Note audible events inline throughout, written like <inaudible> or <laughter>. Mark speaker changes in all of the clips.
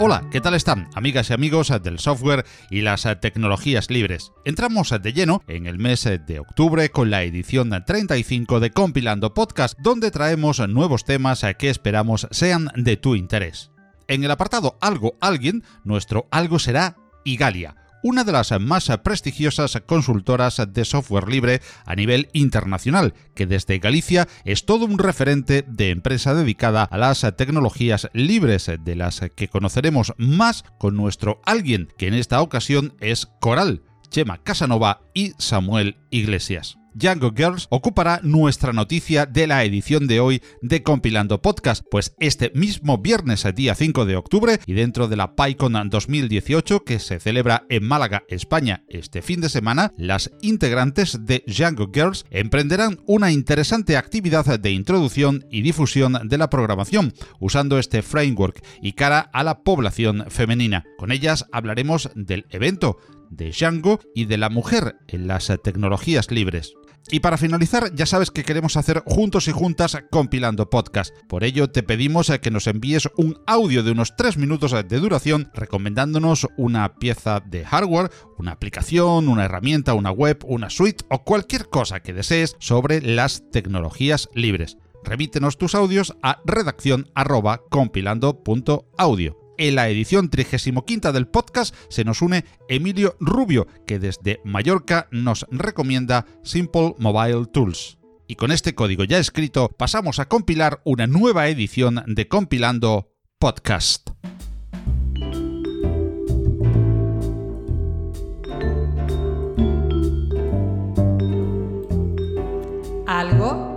Speaker 1: Hola, ¿qué tal están, amigas y amigos del software y las tecnologías libres? Entramos de lleno en el mes de octubre con la edición 35 de Compilando Podcast, donde traemos nuevos temas que esperamos sean de tu interés. En el apartado Algo Alguien, nuestro algo será Igalia una de las más prestigiosas consultoras de software libre a nivel internacional, que desde Galicia es todo un referente de empresa dedicada a las tecnologías libres, de las que conoceremos más con nuestro alguien, que en esta ocasión es Coral, Chema Casanova y Samuel Iglesias. Django Girls ocupará nuestra noticia de la edición de hoy de Compilando Podcast, pues este mismo viernes, día 5 de octubre, y dentro de la PyCon 2018 que se celebra en Málaga, España, este fin de semana, las integrantes de Django Girls emprenderán una interesante actividad de introducción y difusión de la programación, usando este framework y cara a la población femenina. Con ellas hablaremos del evento, de Django y de la mujer en las tecnologías libres. Y para finalizar, ya sabes que queremos hacer juntos y juntas compilando podcast. Por ello, te pedimos que nos envíes un audio de unos 3 minutos de duración recomendándonos una pieza de hardware, una aplicación, una herramienta, una web, una suite o cualquier cosa que desees sobre las tecnologías libres. Remítenos tus audios a redacción. En la edición 35 del podcast se nos une Emilio Rubio, que desde Mallorca nos recomienda Simple Mobile Tools. Y con este código ya escrito pasamos a compilar una nueva edición de Compilando Podcast.
Speaker 2: Algo.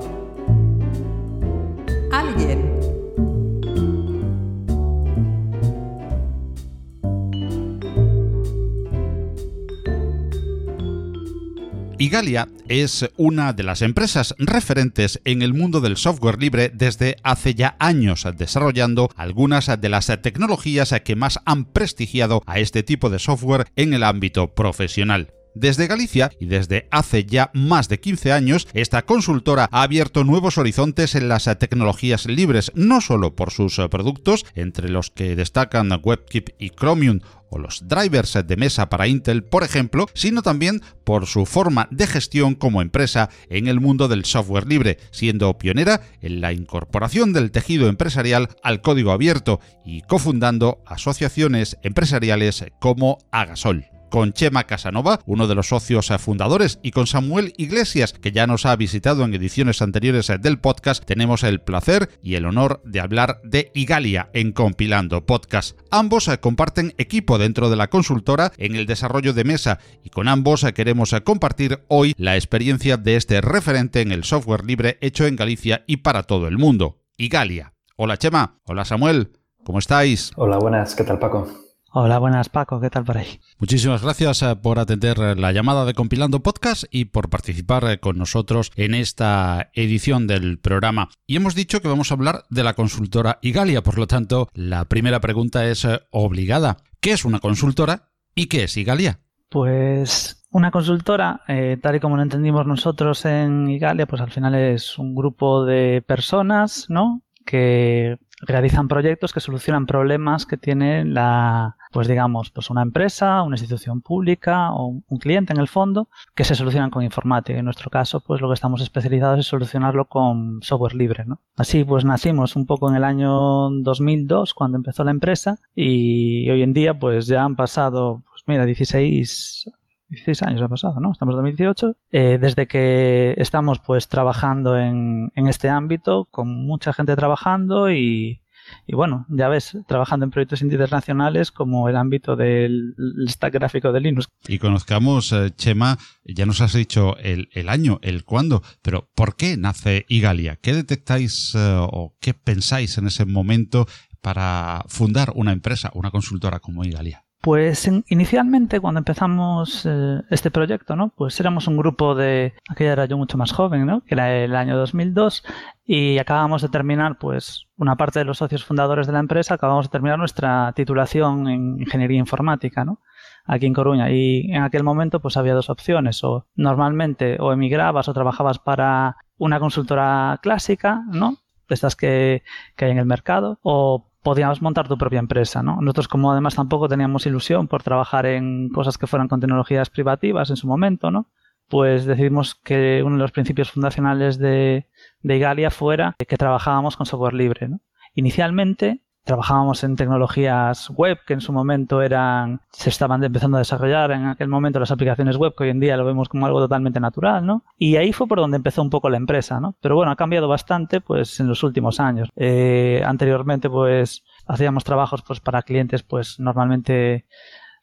Speaker 1: Igalia es una de las empresas referentes en el mundo del software libre desde hace ya años, desarrollando algunas de las tecnologías que más han prestigiado a este tipo de software en el ámbito profesional. Desde Galicia y desde hace ya más de 15 años, esta consultora ha abierto nuevos horizontes en las tecnologías libres, no solo por sus productos, entre los que destacan WebKit y Chromium o los drivers de mesa para Intel, por ejemplo, sino también por su forma de gestión como empresa en el mundo del software libre, siendo pionera en la incorporación del tejido empresarial al código abierto y cofundando asociaciones empresariales como Agasol con Chema Casanova, uno de los socios fundadores, y con Samuel Iglesias, que ya nos ha visitado en ediciones anteriores del podcast, tenemos el placer y el honor de hablar de Igalia en Compilando Podcast. Ambos comparten equipo dentro de la consultora en el desarrollo de mesa y con ambos queremos compartir hoy la experiencia de este referente en el software libre hecho en Galicia y para todo el mundo. Igalia. Hola Chema. Hola Samuel. ¿Cómo estáis?
Speaker 3: Hola, buenas. ¿Qué tal Paco?
Speaker 4: Hola, buenas Paco, ¿qué tal por ahí?
Speaker 1: Muchísimas gracias eh, por atender eh, la llamada de Compilando Podcast y por participar eh, con nosotros en esta edición del programa. Y hemos dicho que vamos a hablar de la consultora Igalia, por lo tanto, la primera pregunta es obligada. ¿Qué es una consultora y qué es Igalia?
Speaker 4: Pues una consultora, tal y como lo entendimos nosotros en Igalia, pues al final es un grupo de personas, ¿no? Que realizan proyectos que solucionan problemas que tiene la, pues digamos, pues una empresa, una institución pública o un cliente en el fondo que se solucionan con informática. En nuestro caso, pues lo que estamos especializados es solucionarlo con software libre, ¿no? Así pues nacimos un poco en el año 2002 cuando empezó la empresa y hoy en día pues ya han pasado, pues mira, 16 16 años ha pasado, ¿no? Estamos en 2018. Eh, desde que estamos pues trabajando en, en, este ámbito, con mucha gente trabajando y, y, bueno, ya ves, trabajando en proyectos internacionales como el ámbito del stack gráfico de Linux.
Speaker 1: Y conozcamos, eh, Chema, ya nos has dicho el, año, el cuándo, pero ¿por qué nace Igalia? ¿Qué detectáis eh, o qué pensáis en ese momento para fundar una empresa, una consultora como Igalia?
Speaker 4: Pues inicialmente cuando empezamos eh, este proyecto, ¿no? Pues éramos un grupo de, aquella era yo mucho más joven, ¿no? Que era el año 2002 y acabamos de terminar, pues una parte de los socios fundadores de la empresa, acabamos de terminar nuestra titulación en ingeniería informática, ¿no? aquí en Coruña. Y en aquel momento pues había dos opciones, o normalmente o emigrabas o trabajabas para una consultora clásica, ¿no? De estas que, que hay en el mercado, o podíamos montar tu propia empresa, ¿no? Nosotros como además tampoco teníamos ilusión por trabajar en cosas que fueran con tecnologías privativas en su momento, ¿no? Pues decidimos que uno de los principios fundacionales de, de Igalia fuera que trabajábamos con software libre, ¿no? Inicialmente trabajábamos en tecnologías web que en su momento eran se estaban empezando a desarrollar en aquel momento las aplicaciones web que hoy en día lo vemos como algo totalmente natural no y ahí fue por donde empezó un poco la empresa no pero bueno ha cambiado bastante pues en los últimos años. Eh, anteriormente pues hacíamos trabajos pues para clientes pues normalmente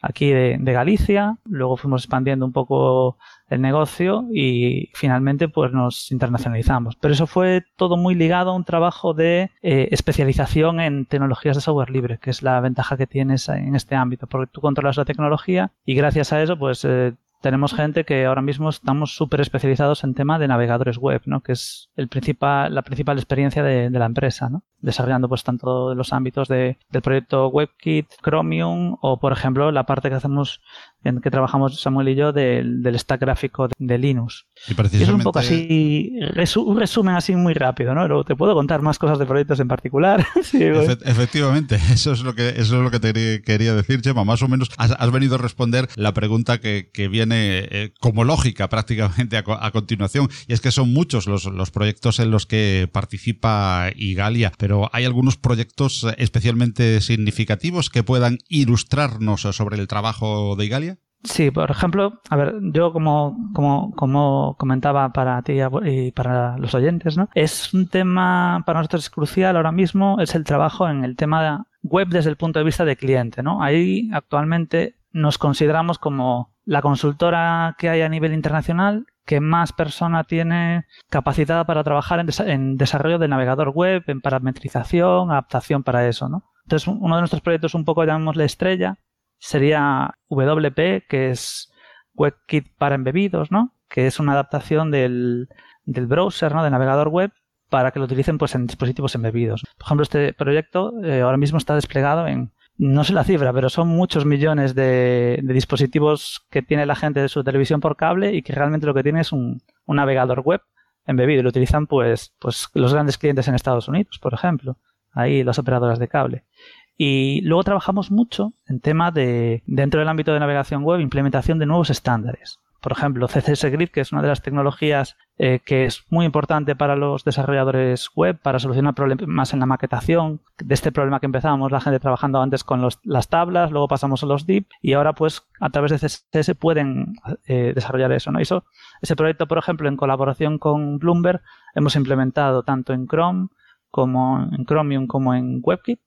Speaker 4: aquí de, Galicia, luego fuimos expandiendo un poco el negocio y finalmente pues nos internacionalizamos. Pero eso fue todo muy ligado a un trabajo de eh, especialización en tecnologías de software libre, que es la ventaja que tienes en este ámbito, porque tú controlas la tecnología y gracias a eso pues eh, tenemos gente que ahora mismo estamos súper especializados en tema de navegadores web, ¿no? que es el principal, la principal experiencia de, de la empresa, ¿no? desarrollando pues tanto los ámbitos de, del proyecto WebKit, Chromium o por ejemplo la parte que hacemos en que trabajamos Samuel y yo del, del stack gráfico de, de Linux.
Speaker 1: Y, precisamente...
Speaker 4: es un poco así, resu un resumen así muy rápido, ¿no? Te puedo contar más cosas de proyectos en particular. <laughs>
Speaker 1: sí, Efe efectivamente, <laughs> eso es lo que eso es lo que te quería decir, Chema. Más o menos has, has venido a responder la pregunta que, que viene eh, como lógica prácticamente a, a, continuación. Y es que son muchos los, los proyectos en los que participa Igalia, pero hay algunos proyectos especialmente significativos que puedan ilustrarnos sobre el trabajo de Igalia.
Speaker 4: Sí, por ejemplo, a ver, yo como, como, como comentaba para ti y para los oyentes, ¿no? Es un tema para nosotros crucial ahora mismo, es el trabajo en el tema web desde el punto de vista de cliente, ¿no? Ahí actualmente nos consideramos como la consultora que hay a nivel internacional que más persona tiene capacitada para trabajar en, en desarrollo de navegador web, en parametrización, adaptación para eso, ¿no? Entonces, uno de nuestros proyectos un poco llamémosle estrella, sería WP, que es WebKit para embebidos, ¿no? Que es una adaptación del, del browser, ¿no? Del navegador web para que lo utilicen pues en dispositivos embebidos. Por ejemplo, este proyecto eh, ahora mismo está desplegado en, no sé la cifra, pero son muchos millones de, de, dispositivos que tiene la gente de su televisión por cable y que realmente lo que tiene es un, un navegador web embebido y lo utilizan pues, pues los grandes clientes en Estados Unidos, por ejemplo, ahí las operadoras de cable. Y luego trabajamos mucho en tema de, dentro del ámbito de navegación web, implementación de nuevos estándares. Por ejemplo, CSS Grid, que es una de las tecnologías eh, que es muy importante para los desarrolladores web, para solucionar problemas en la maquetación. De este problema que empezábamos, la gente trabajando antes con los, las tablas, luego pasamos a los div y ahora pues a través de CSS pueden eh, desarrollar eso. ¿no? Eso, ese proyecto, por ejemplo, en colaboración con Bloomberg, hemos implementado tanto en Chrome como en Chromium como en WebKit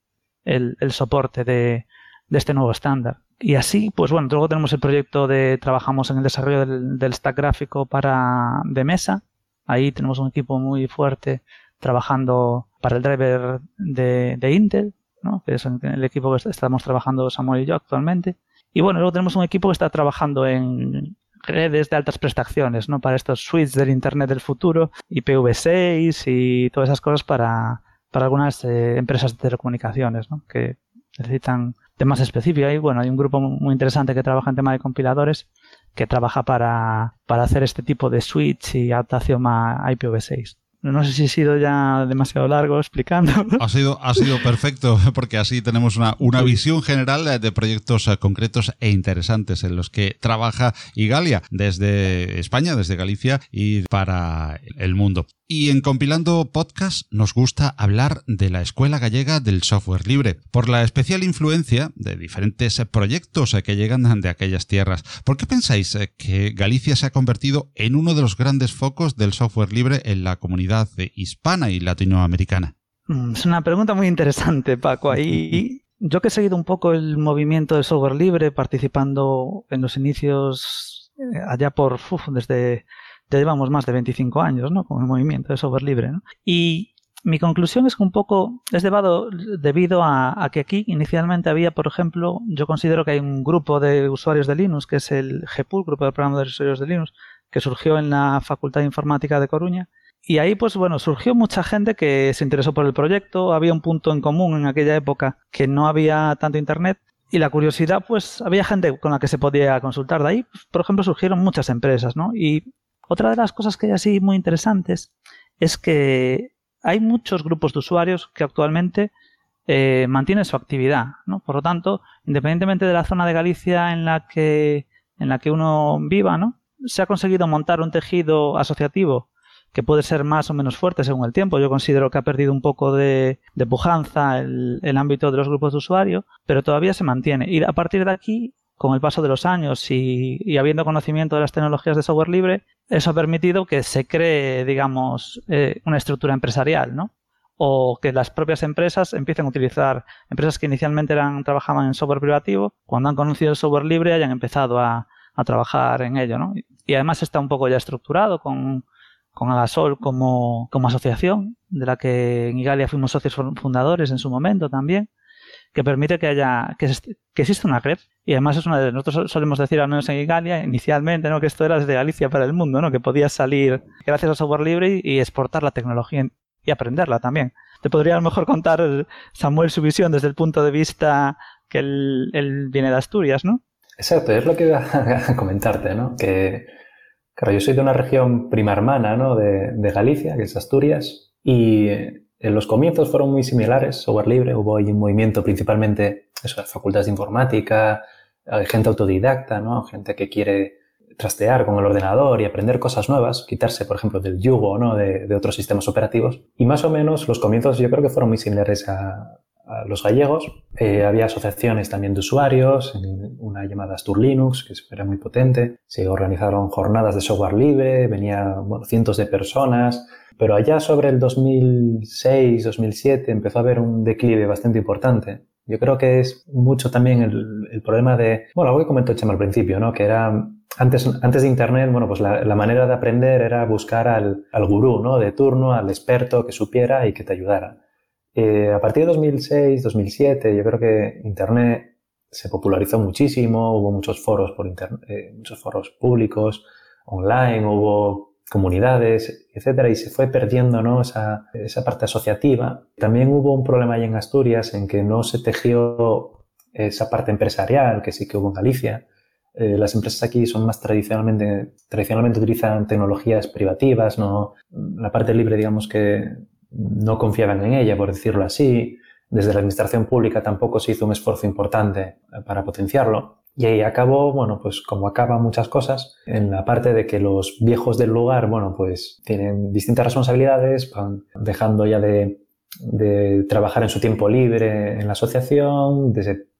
Speaker 4: el, soporte de, este nuevo estándar. Y así, pues bueno, luego tenemos el proyecto de, trabajamos en el desarrollo del, stack gráfico para, de mesa. Ahí tenemos un equipo muy fuerte trabajando para el driver de, de Intel, ¿no? que es el equipo que estamos trabajando Samuel y yo actualmente. Y bueno, luego tenemos un equipo que está trabajando en redes de altas prestaciones, ¿no? Para estos suites del Internet del futuro, IPv6 y todas esas cosas para, para algunas eh, empresas de telecomunicaciones ¿no? que necesitan temas específicos. Y bueno, hay un grupo muy interesante que trabaja en tema de compiladores que trabaja para, para hacer este tipo de switch y adaptación a IPv6. No sé si he sido ya demasiado largo explicando.
Speaker 1: Ha sido, ha sido perfecto, <laughs> porque así tenemos una, una visión general de proyectos concretos e interesantes en los que trabaja Igalia desde España, desde Galicia y para el mundo. Y en Compilando Podcast nos gusta hablar de la Escuela Gallega del Software Libre, por la especial influencia de diferentes proyectos que llegan de aquellas tierras. ¿Por qué pensáis que Galicia se ha convertido en uno de los grandes focos del software libre en la comunidad hispana y latinoamericana?
Speaker 4: Es una pregunta muy interesante, Paco. Ahí yo que he seguido un poco el movimiento del software libre, participando en los inicios allá por desde ya llevamos más de 25 años, ¿no? Con el movimiento de software libre, ¿no? Y mi conclusión es que un poco es debido, debido a, que aquí inicialmente había, por ejemplo, yo considero que hay un grupo de usuarios de Linux, que es el GPUL, Grupo de Programadores de Usuarios de Linux, que surgió en la Facultad de Informática de Coruña. Y ahí, pues bueno, surgió mucha gente que se interesó por el proyecto. Había un punto en común en aquella época que no había tanto Internet y la curiosidad, pues había gente con la que se podía consultar. De ahí, por ejemplo, surgieron muchas empresas, ¿no? Y otra de las cosas que hay así muy interesantes es que hay muchos grupos de usuarios que actualmente eh, mantienen su actividad, ¿no? Por lo tanto, independientemente de la zona de Galicia en la que, en la que uno viva, ¿no? Se ha conseguido montar un tejido asociativo que puede ser más o menos fuerte según el tiempo. Yo considero que ha perdido un poco de, pujanza el, el, ámbito de los grupos de usuario, pero todavía se mantiene. Y a partir de aquí, con el paso de los años y, habiendo conocimiento de las tecnologías de software libre, eso ha permitido que se cree, digamos, eh, una estructura empresarial, ¿no? O que las propias empresas empiecen a utilizar, empresas que inicialmente eran, trabajaban en software privativo, cuando han conocido el software libre hayan empezado a, a trabajar en ello, ¿no? Y además está un poco ya estructurado con, con Agasol como, como asociación, de la que en Igalia fuimos socios fundadores en su momento también, que permite que haya, que, que existe una red. Y además es una de, nosotros solemos decir, al menos en Igalia, inicialmente, ¿no? que esto era desde Galicia para el mundo, ¿no? que podías salir gracias al software libre y, exportar la tecnología y aprenderla también. Te podría a lo mejor contar, Samuel, su visión desde el punto de vista que él, él viene de Asturias, ¿no?
Speaker 3: Exacto, es lo que iba a <laughs> comentarte, ¿no? Que Claro, yo soy de una región prima hermana ¿no? de, Galicia, que es Asturias, y en los comienzos fueron muy similares, software libre, hubo ahí un movimiento principalmente, eso, de facultades de informática, gente autodidacta, ¿no? gente que quiere trastear con el ordenador y aprender cosas nuevas, quitarse, por ejemplo, del yugo ¿no? de, otros sistemas operativos. Y más o menos los comienzos yo creo que fueron muy similares a, los gallegos. Eh, había asociaciones también de usuarios, una llamada Astur Linux, que era muy potente. Se organizaron jornadas de software libre, venían cientos de personas. Pero allá sobre el 2006-2007 empezó a haber un declive bastante importante. Yo creo que es mucho también el, problema de, bueno, algo que comentó Chema al principio, ¿no? Que era, antes, antes de Internet, bueno, pues la, manera de aprender era buscar al, al gurú, ¿no? De turno, al experto que supiera y que te ayudara. Eh, a partir de 2006, 2007, yo creo que Internet se popularizó muchísimo, hubo muchos foros por eh, muchos foros públicos, online, hubo comunidades, etcétera, y se fue perdiendo esa, parte asociativa. También hubo un problema ahí en Asturias en que no se tejió esa parte empresarial que sí que hubo en Galicia. Eh, las empresas aquí son más tradicionalmente, tradicionalmente utilizan tecnologías privativas, la parte libre, digamos que no confiaban en ella, por decirlo así. Desde la administración pública tampoco se hizo un esfuerzo importante eh, para potenciarlo. Y ahí acabó, bueno, pues como acaban muchas cosas, en la parte de que los viejos del lugar, bueno, pues tienen distintas responsabilidades, van dejando ya de, trabajar en su tiempo libre en la asociación,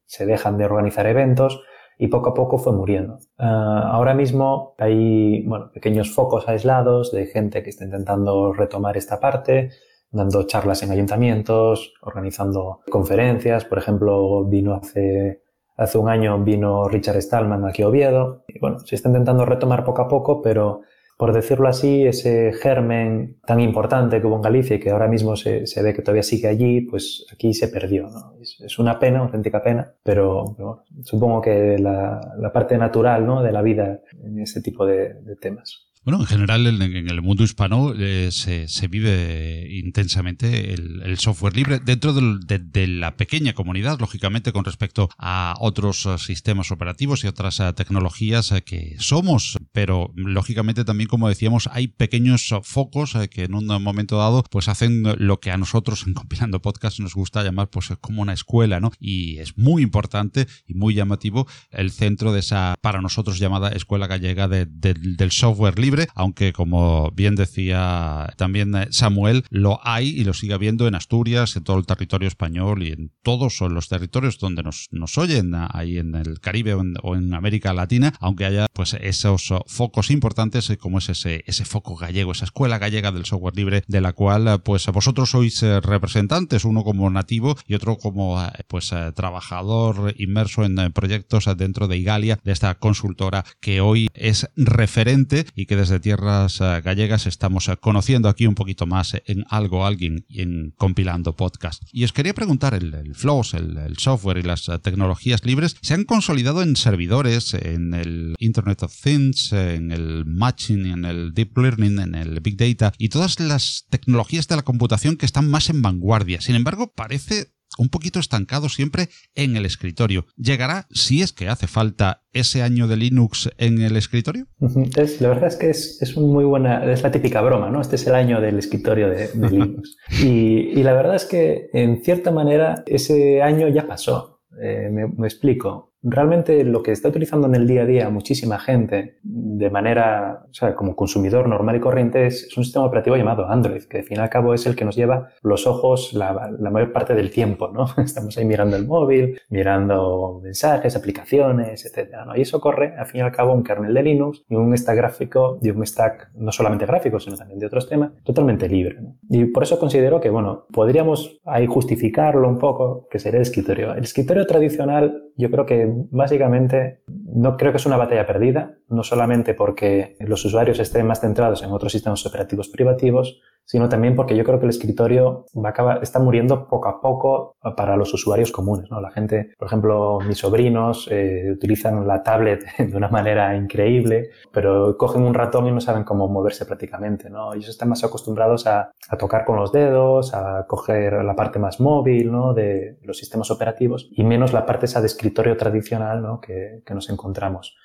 Speaker 3: se dejan de organizar eventos y poco a poco fue muriendo. Ah, ahora mismo hay, bueno, pequeños focos aislados de gente que está intentando retomar esta parte, dando charlas en ayuntamientos, organizando conferencias. Por ejemplo, vino hace, hace un año vino Richard Stallman aquí a Oviedo. Y bueno, se está intentando retomar poco a poco, pero por decirlo así, ese germen tan importante que hubo en Galicia y que ahora mismo se, se ve que todavía sigue allí, pues aquí se perdió. ¿no? Es, una pena, una auténtica pena, pero, supongo que la, la, parte natural ¿no? de la vida en ese tipo de temas.
Speaker 1: Bueno, en general en, el mundo hispano eh, se, se, vive intensamente el, software libre dentro de, la pequeña comunidad, lógicamente, con respecto a otros eh, sistemas operativos y otras eh, tecnologías que somos, pero lógicamente también, como decíamos, hay pequeños focos que en un momento dado pues hacen lo que a nosotros <laughs> en Compilando Podcast nos gusta llamar pues como una escuela, ¿no? Y es muy importante y muy llamativo el centro de esa, para nosotros llamada Escuela Gallega del Software Libre aunque como bien decía también eh, Samuel, lo hay y lo sigue habiendo en Asturias, en todo el territorio español y en todos los territorios donde nos, nos oyen, ahí en el Caribe o en, América Latina, aunque haya pues esos focos importantes eh, como es ese, ese foco gallego, esa escuela gallega del software libre, de la cual eh, pues vosotros sois representantes, uno como nativo y otro como pues trabajador inmerso en proyectos dentro de Igalia, de esta consultora que hoy es referente y que desde tierras eh, gallegas estamos eh, conociendo aquí un poquito más en algo, alguien y en compilando podcast. Y os quería preguntar, el, el Flows, el, software y las eh, tecnologías libres se han consolidado en servidores, en el Internet of Things, en el Matching, en el Deep Learning, en el Big Data y todas las tecnologías de la computación que están más en vanguardia. Sin embargo, parece un poquito estancado siempre en el escritorio. ¿Llegará, si es que hace falta, ese año de Linux en el escritorio?
Speaker 3: la verdad es que es, es muy buena, es la típica broma, ¿no? Este es el año del escritorio de, <laughs> Linux. Y, y, la verdad es que, en cierta manera, ese año ya pasó. Eh, me, explico. Realmente lo que está utilizando en el día a día muchísima gente de manera, o sea, como consumidor normal y corriente es, un sistema operativo llamado Android, que al fin y al cabo es el que nos lleva los ojos la, mayor parte del tiempo, ¿no? <laughs> Estamos ahí mirando el móvil, mirando mensajes, aplicaciones, etc. Y eso corre, al fin y al cabo, un kernel de Linux y un stack gráfico y un stack no solamente gráfico, sino también de otros temas, totalmente libre. Y por eso considero que, bueno, podríamos ahí justificarlo un poco, que sería el escritorio. El escritorio tradicional, yo creo que básicamente no creo que es una batalla perdida, no solamente porque los usuarios estén más centrados en otros sistemas operativos privativos, sino también porque yo creo que el escritorio va a acabar, está muriendo poco a poco para los usuarios comunes. ¿no? La gente, por ejemplo, mis sobrinos eh, utilizan la tablet <laughs> de una manera increíble, pero cogen un ratón y no saben cómo moverse prácticamente. ¿no? Ellos están más acostumbrados a, a tocar con los dedos, a coger la parte más móvil ¿no? de los sistemas operativos y menos la parte esa de escritorio tradicional ¿no? que, nos encontramos.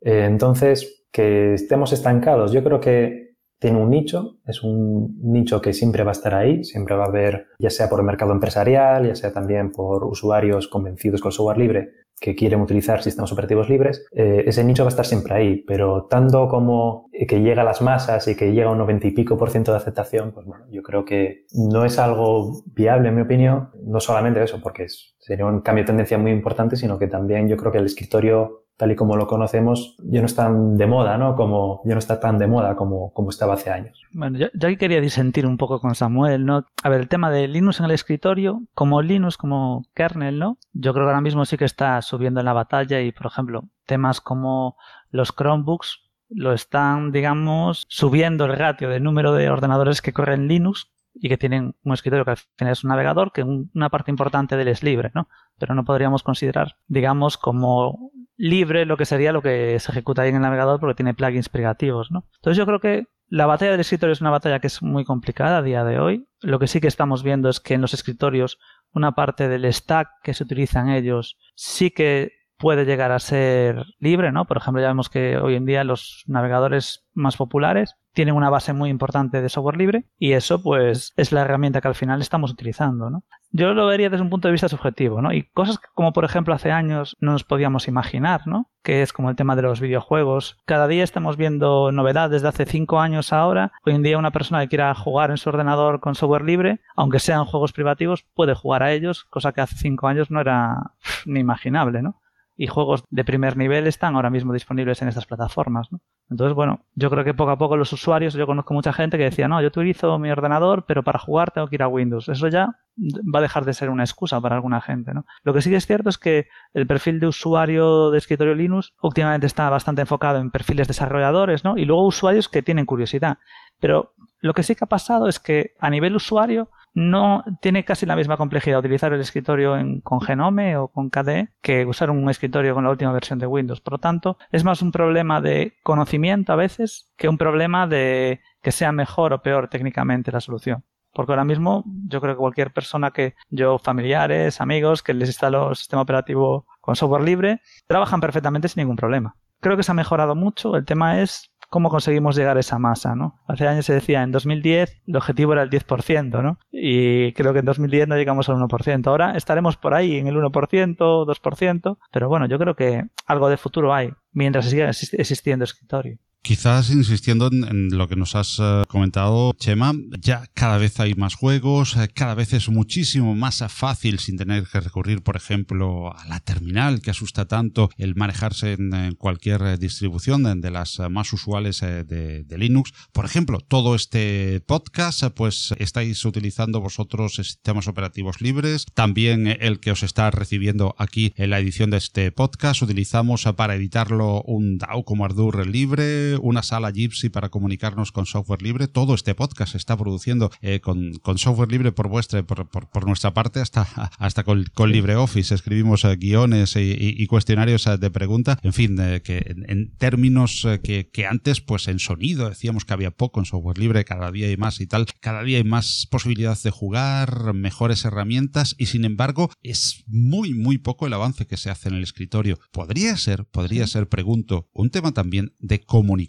Speaker 3: Eh, entonces, que estemos estancados, yo creo que tiene un nicho, es un nicho que siempre va a estar ahí, siempre va a haber, ya sea por el mercado empresarial, ya sea también por usuarios convencidos con software libre que quieren utilizar sistemas operativos libres, eh, ese nicho va a estar siempre ahí, pero tanto como que llega a las masas y que llega a un 90 y pico por ciento de aceptación, pues bueno, yo creo que no es algo viable en mi opinión, no solamente eso, porque sería un cambio de tendencia muy importante, sino que también yo creo que el escritorio tal y como lo conocemos, ya no está de moda, ¿no? Como, ya no está tan de moda como, como estaba hace años.
Speaker 4: Bueno, yo, yo quería disentir un poco con Samuel, ¿no? A ver, el tema de Linux en el escritorio, como Linux, como kernel, ¿no? Yo creo que ahora mismo sí que está subiendo en la batalla y, por ejemplo, temas como los Chromebooks lo están, digamos, subiendo el ratio de número de ordenadores que corren Linux y que tienen un escritorio que al final es un navegador, que una parte importante de él es libre, ¿no? Pero no podríamos considerar, digamos, como libre lo que sería lo que se ejecuta ahí en el navegador porque tiene plugins privativos, ¿no? Entonces yo creo que la batalla del escritorio es una batalla que es muy complicada a día de hoy. Lo que sí que estamos viendo es que en los escritorios una parte del stack que se utiliza en ellos sí que puede llegar a ser libre, ¿no? Por ejemplo, ya vemos que hoy en día los navegadores más populares tienen una base muy importante de software libre y eso pues es la herramienta que al final estamos utilizando, ¿no? Yo lo vería desde un punto de vista subjetivo, ¿no? Y cosas como por ejemplo hace años no nos podíamos imaginar, ¿no? Que es como el tema de los videojuegos. Cada día estamos viendo novedades de hace cinco años ahora. Hoy en día una persona que quiera jugar en su ordenador con software libre, aunque sean juegos privativos, puede jugar a ellos, cosa que hace cinco años no era ni imaginable, ¿no? y juegos de primer nivel están ahora mismo disponibles en estas plataformas. ¿no? Entonces, bueno, yo creo que poco a poco los usuarios, yo conozco mucha gente que decía, no, yo utilizo mi ordenador, pero para jugar tengo que ir a Windows. Eso ya va a dejar de ser una excusa para alguna gente. ¿no? Lo que sí que es cierto es que el perfil de usuario de escritorio Linux últimamente está bastante enfocado en perfiles desarrolladores ¿no? y luego usuarios que tienen curiosidad. Pero lo que sí que ha pasado es que a nivel usuario no tiene casi la misma complejidad utilizar el escritorio con Genome o con KDE que usar un escritorio con la última versión de Windows. Por lo tanto, es más un problema de conocimiento a veces que un problema de que sea mejor o peor técnicamente la solución. Porque ahora mismo yo creo que cualquier persona que yo, familiares, amigos, que les instalo el sistema operativo con software libre, trabajan perfectamente sin ningún problema. Creo que se ha mejorado mucho. El tema es cómo conseguimos llegar a esa masa, ¿no? Hace años se decía, en 2010 el objetivo era el 10%, ¿no? Y creo que en 2010 no llegamos al 1%. Ahora estaremos por ahí en el 1%, 2%, pero bueno, yo creo que algo de futuro hay mientras siga existiendo escritorio.
Speaker 1: Quizás insistiendo en, lo que nos has eh, comentado, Chema, ya cada vez hay más juegos, eh, cada vez es muchísimo más fácil sin tener que recurrir, por ejemplo, a la terminal que asusta tanto el manejarse en, cualquier eh, distribución de, las más usuales de, Linux. Por ejemplo, todo este podcast, pues estáis utilizando vosotros sistemas operativos libres. También el que os está recibiendo aquí en la edición de este podcast, utilizamos para editarlo un DAO como Ardour libre libre, una sala Gypsy para comunicarnos con software libre. Todo este podcast se está produciendo eh, con, software libre por vuestra, por, por, nuestra parte, hasta, hasta con, LibreOffice. Escribimos eh, guiones y, cuestionarios de pregunta. En fin, que en, términos que, que, antes, pues en sonido decíamos que había poco en software libre, cada día hay más y tal. Cada día hay más posibilidades de jugar, mejores herramientas y sin embargo es muy, muy poco el avance que se hace en el escritorio. Podría ser, podría ser, pregunto, un tema también de comunicación.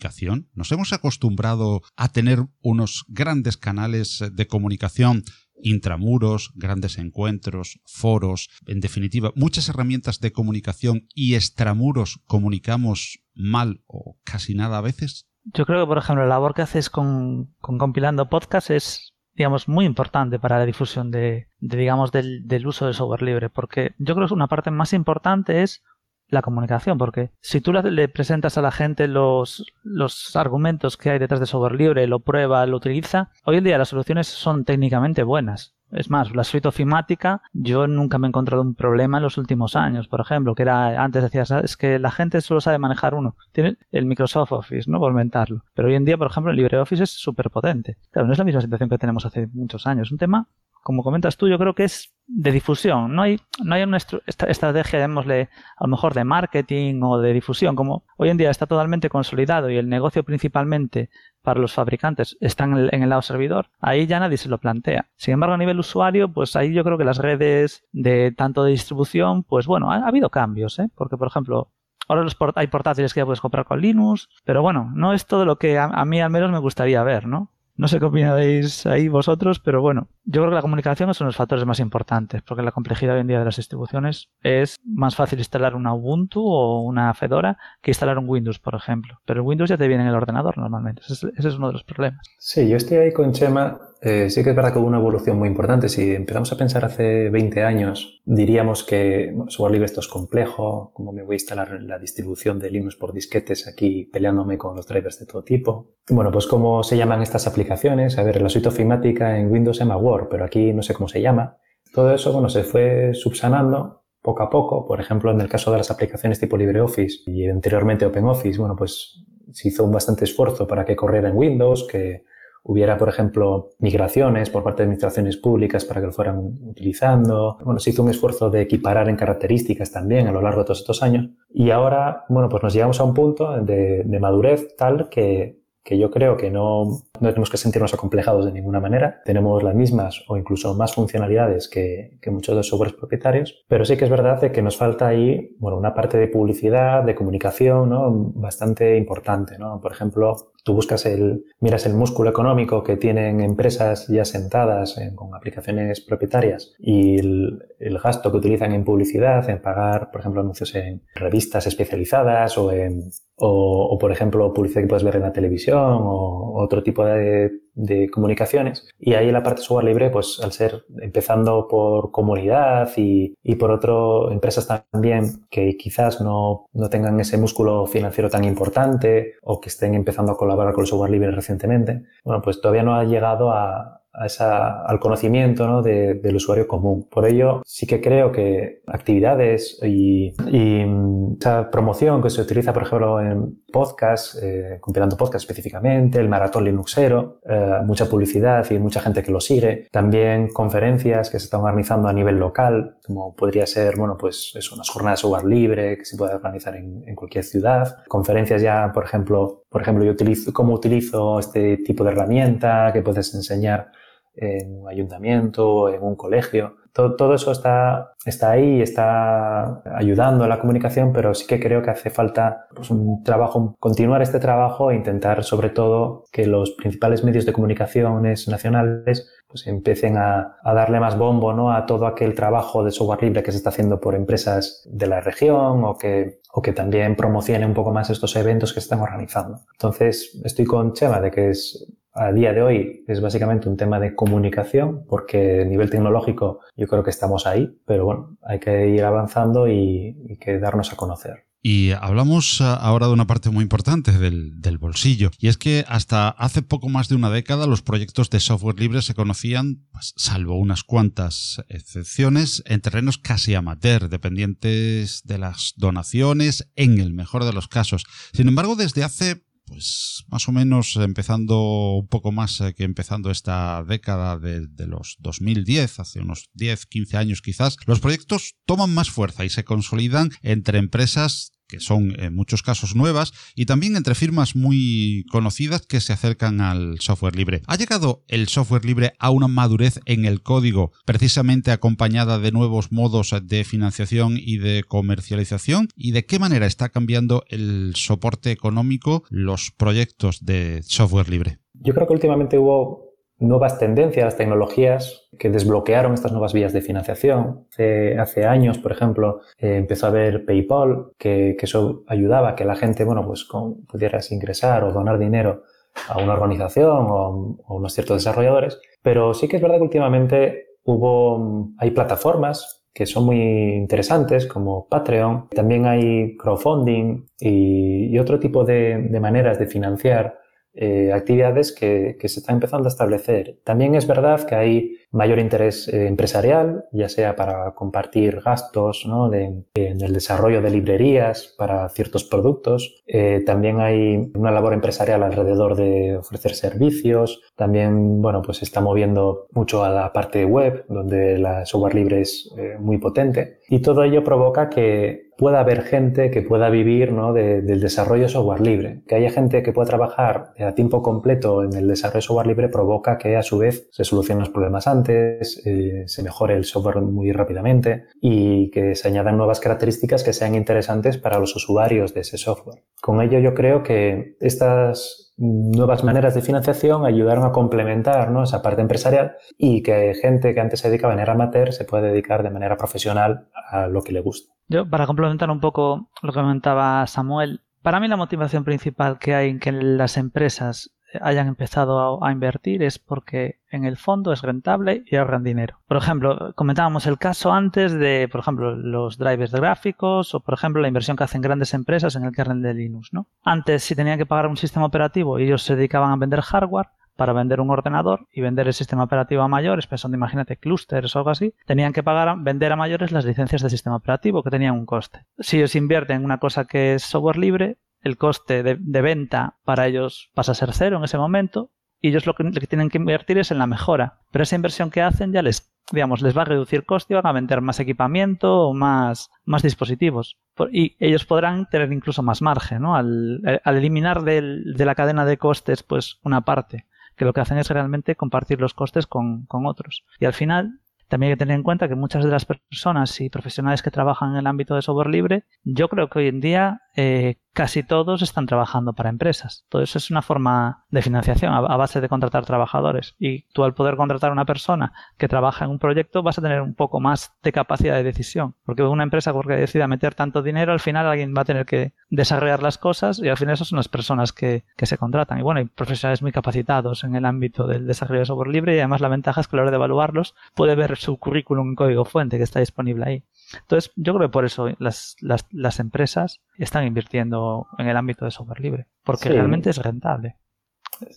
Speaker 1: Nos hemos acostumbrado a tener unos grandes canales de comunicación intramuros, grandes encuentros, foros, en definitiva, muchas herramientas de comunicación y extramuros comunicamos mal o casi nada a veces?
Speaker 4: Yo creo que, por ejemplo, la labor que haces con, compilando podcast es digamos, muy importante para la difusión de, digamos, del, del, uso del software libre, porque yo creo que una parte más importante es la comunicación, porque si tú le presentas a la gente los, los argumentos que hay detrás de software libre, lo prueba, lo utiliza, hoy en día las soluciones son técnicamente buenas. Es más, la suite ofimática, yo nunca me he encontrado un problema en los últimos años, por ejemplo, que era, antes decías, es que la gente solo sabe manejar uno. Tiene el Microsoft Office, ¿no? Por inventarlo. Pero hoy en día, por ejemplo, el LibreOffice es súper potente. Claro, no es la misma situación que tenemos hace muchos años. Es un tema como comentas tú, yo creo que es de difusión. No hay, no hay una estrategia, a lo mejor de marketing o de difusión, como hoy en día está totalmente consolidado y el negocio principalmente para los fabricantes está en el, lado servidor, ahí ya nadie se lo plantea. Sin embargo, a nivel usuario, pues ahí yo creo que las redes de tanto de distribución, pues bueno, ha, habido cambios, ¿eh? Porque, por ejemplo, Ahora los hay portátiles que ya puedes comprar con Linux, pero bueno, no es todo lo que a, mí al menos me gustaría ver, ¿no? No sé qué opináis ahí vosotros, pero bueno, yo creo que la comunicación es uno de los factores más importantes, porque la complejidad hoy en día de las distribuciones es más fácil instalar una Ubuntu o una Fedora que instalar un Windows, por ejemplo. Pero el Windows ya te viene en el ordenador normalmente. Ese es, uno de los problemas.
Speaker 3: Sí, yo estoy ahí con Chema. Eh, sí que es verdad que hubo una evolución muy importante. Si empezamos a pensar hace 20 años, diríamos que bueno, software esto es complejo, cómo me voy a instalar la distribución de Linux por disquetes aquí peleándome con los drivers de todo tipo. Bueno, pues cómo se llaman estas aplicaciones. A ver, la suite ofimática en Windows se llama Word, pero aquí no sé cómo se llama. Todo eso, bueno, se fue subsanando poco a poco. Por ejemplo, en el caso de las aplicaciones tipo LibreOffice y anteriormente OpenOffice, bueno, pues se hizo un bastante esfuerzo para que corriera en Windows, que hubiera, por ejemplo, migraciones por parte de administraciones públicas para que lo fueran utilizando. Bueno, se hizo un esfuerzo de equiparar en características también a lo largo de todos estos años. Y ahora, bueno, pues nos llegamos a un punto de, de madurez tal que que yo creo que no, no, tenemos que sentirnos acomplejados de ninguna manera. Tenemos las mismas o incluso más funcionalidades que, que muchos de los softwares propietarios, pero sí que es verdad que nos falta ahí bueno, una parte de publicidad, de comunicación ¿no? bastante importante. ¿no? Por ejemplo, tú buscas el, miras el músculo económico que tienen empresas ya sentadas con aplicaciones propietarias y el, el, gasto que utilizan en publicidad, en pagar, por ejemplo, anuncios en revistas especializadas o en o, por ejemplo, publicidad que puedes ver en la televisión o otro tipo de, de, comunicaciones. Y ahí la parte software libre, pues al ser empezando por comunidad y, y por otro, empresas también que quizás no, no, tengan ese músculo financiero tan importante o que estén empezando a colaborar con el software libre recientemente, bueno, pues todavía no ha llegado a, esa, al conocimiento ¿no? de, del usuario común. Por ello, sí que creo que actividades y, y esa promoción que se utiliza, por ejemplo, en podcast, eh, compilando podcast específicamente, el maratón Linuxero, eh, mucha publicidad y mucha gente que lo sigue. También conferencias que se están organizando a nivel local, como podría ser, bueno, pues eso, unas jornadas software libre que se puede organizar en, en cualquier ciudad. Conferencias ya, por ejemplo, por ejemplo, yo utilizo, cómo utilizo este tipo de herramienta que puedes enseñar en un ayuntamiento, en un colegio. Todo, todo eso está, está ahí, está ayudando a la comunicación, pero sí que creo que hace falta pues, un trabajo, continuar este trabajo e intentar sobre todo que los principales medios de comunicaciones nacionales pues empiecen a, a, darle más bombo ¿no? a todo aquel trabajo de software libre que se está haciendo por empresas de la región o que, o que también promocione un poco más estos eventos que se están organizando. Entonces, estoy con Chema de que es a día de hoy es básicamente un tema de comunicación, porque a nivel tecnológico yo creo que estamos ahí, pero bueno, hay que ir avanzando y, que darnos a conocer.
Speaker 1: Y hablamos ah, ahora de una parte muy importante del, del, bolsillo, y es que hasta hace poco más de una década los proyectos de software libre se conocían, pues, salvo unas cuantas excepciones, en terrenos casi amateur, dependientes de las donaciones, en el mejor de los casos. Sin embargo, desde hace pues más o menos empezando un poco más eh, que empezando esta década de, de, los 2010, hace unos 10, 15 años quizás, los proyectos toman más fuerza y se consolidan entre empresas que son en muchos casos nuevas, y también entre firmas muy conocidas que se acercan al software libre. ¿Ha llegado el software libre a una madurez en el código precisamente acompañada de nuevos modos de financiación y de comercialización? ¿Y de qué manera está cambiando el soporte económico los proyectos de software libre?
Speaker 3: Yo creo que últimamente hubo nuevas tendencias, tecnologías que desbloquearon estas nuevas vías de financiación. Hace, hace años, por ejemplo, eh, empezó a haber PayPal, que, que, eso ayudaba a que la gente, bueno, pues con, pudieras ingresar o donar dinero a una organización o, a unos ciertos desarrolladores. Pero sí que es verdad que últimamente hubo, hay plataformas que son muy interesantes como Patreon. También hay crowdfunding y, y otro tipo de, de maneras de financiar eh, actividades que, que, se están empezando a establecer. También es verdad que hay mayor interés eh, empresarial, ya sea para compartir gastos ¿no? de, en el desarrollo de librerías para ciertos productos. Eh, también hay una labor empresarial alrededor de ofrecer servicios. También, bueno, pues se está moviendo mucho a la parte web, donde la software libre es eh, muy potente. Y todo ello provoca que pueda haber gente que pueda vivir ¿no? de, del desarrollo de software libre. Que haya gente que pueda trabajar a tiempo completo en el desarrollo de software libre provoca que a su vez se solucionen los problemas antes, eh, se mejore el software muy rápidamente y que se añadan nuevas características que sean interesantes para los usuarios de ese software. Con ello yo creo que estas nuevas maneras de financiación ayudaron a complementar ¿no? esa parte empresarial y que gente que antes se dedicaba de manera amateur se puede dedicar de manera profesional a lo que le gusta.
Speaker 4: Yo, para complementar un poco lo que comentaba Samuel, para mí la motivación principal que hay en que las empresas hayan empezado a, invertir es porque en el fondo es rentable y ahorran dinero. Por ejemplo, comentábamos el caso antes de, por ejemplo, los drivers de gráficos o, por ejemplo, la inversión que hacen grandes empresas en el kernel de Linux, ¿no? Antes, si tenían que pagar un sistema operativo y ellos se dedicaban a vender hardware, para vender un ordenador y vender el sistema operativo a mayores, pensando, imagínate, clusters o algo así, tenían que pagar, vender a mayores las licencias del sistema operativo que tenían un coste. Si ellos invierten en una cosa que es software libre, el coste de, venta para ellos pasa a ser cero en ese momento y ellos lo que, tienen que invertir es en la mejora. Pero esa inversión que hacen ya les, digamos, les va a reducir coste y van a vender más equipamiento o más, más dispositivos. Y ellos podrán tener incluso más margen, ¿no? Al, al eliminar del, de la cadena de costes, pues, una parte que lo que hacen es realmente compartir los costes con, con otros. Y al final, también hay que tener en cuenta que muchas de las personas y profesionales que trabajan en el ámbito de software libre, yo creo que hoy en día eh, casi todos están trabajando para empresas. Todo eso es una forma de financiación a, base de contratar trabajadores. Y tú al poder contratar a una persona que trabaja en un proyecto vas a tener un poco más de capacidad de decisión. Porque una empresa porque decida meter tanto dinero, al final alguien va a tener que desarrollar las cosas y al final esas son las personas que, que se contratan. Y bueno, hay profesionales muy capacitados en el ámbito del desarrollo de software libre y además la ventaja es que a la hora de evaluarlos puede ver su currículum en código fuente que está disponible ahí. Entonces, yo creo que por eso las, las, las empresas están invirtiendo en el ámbito de software libre, porque sí. realmente es rentable.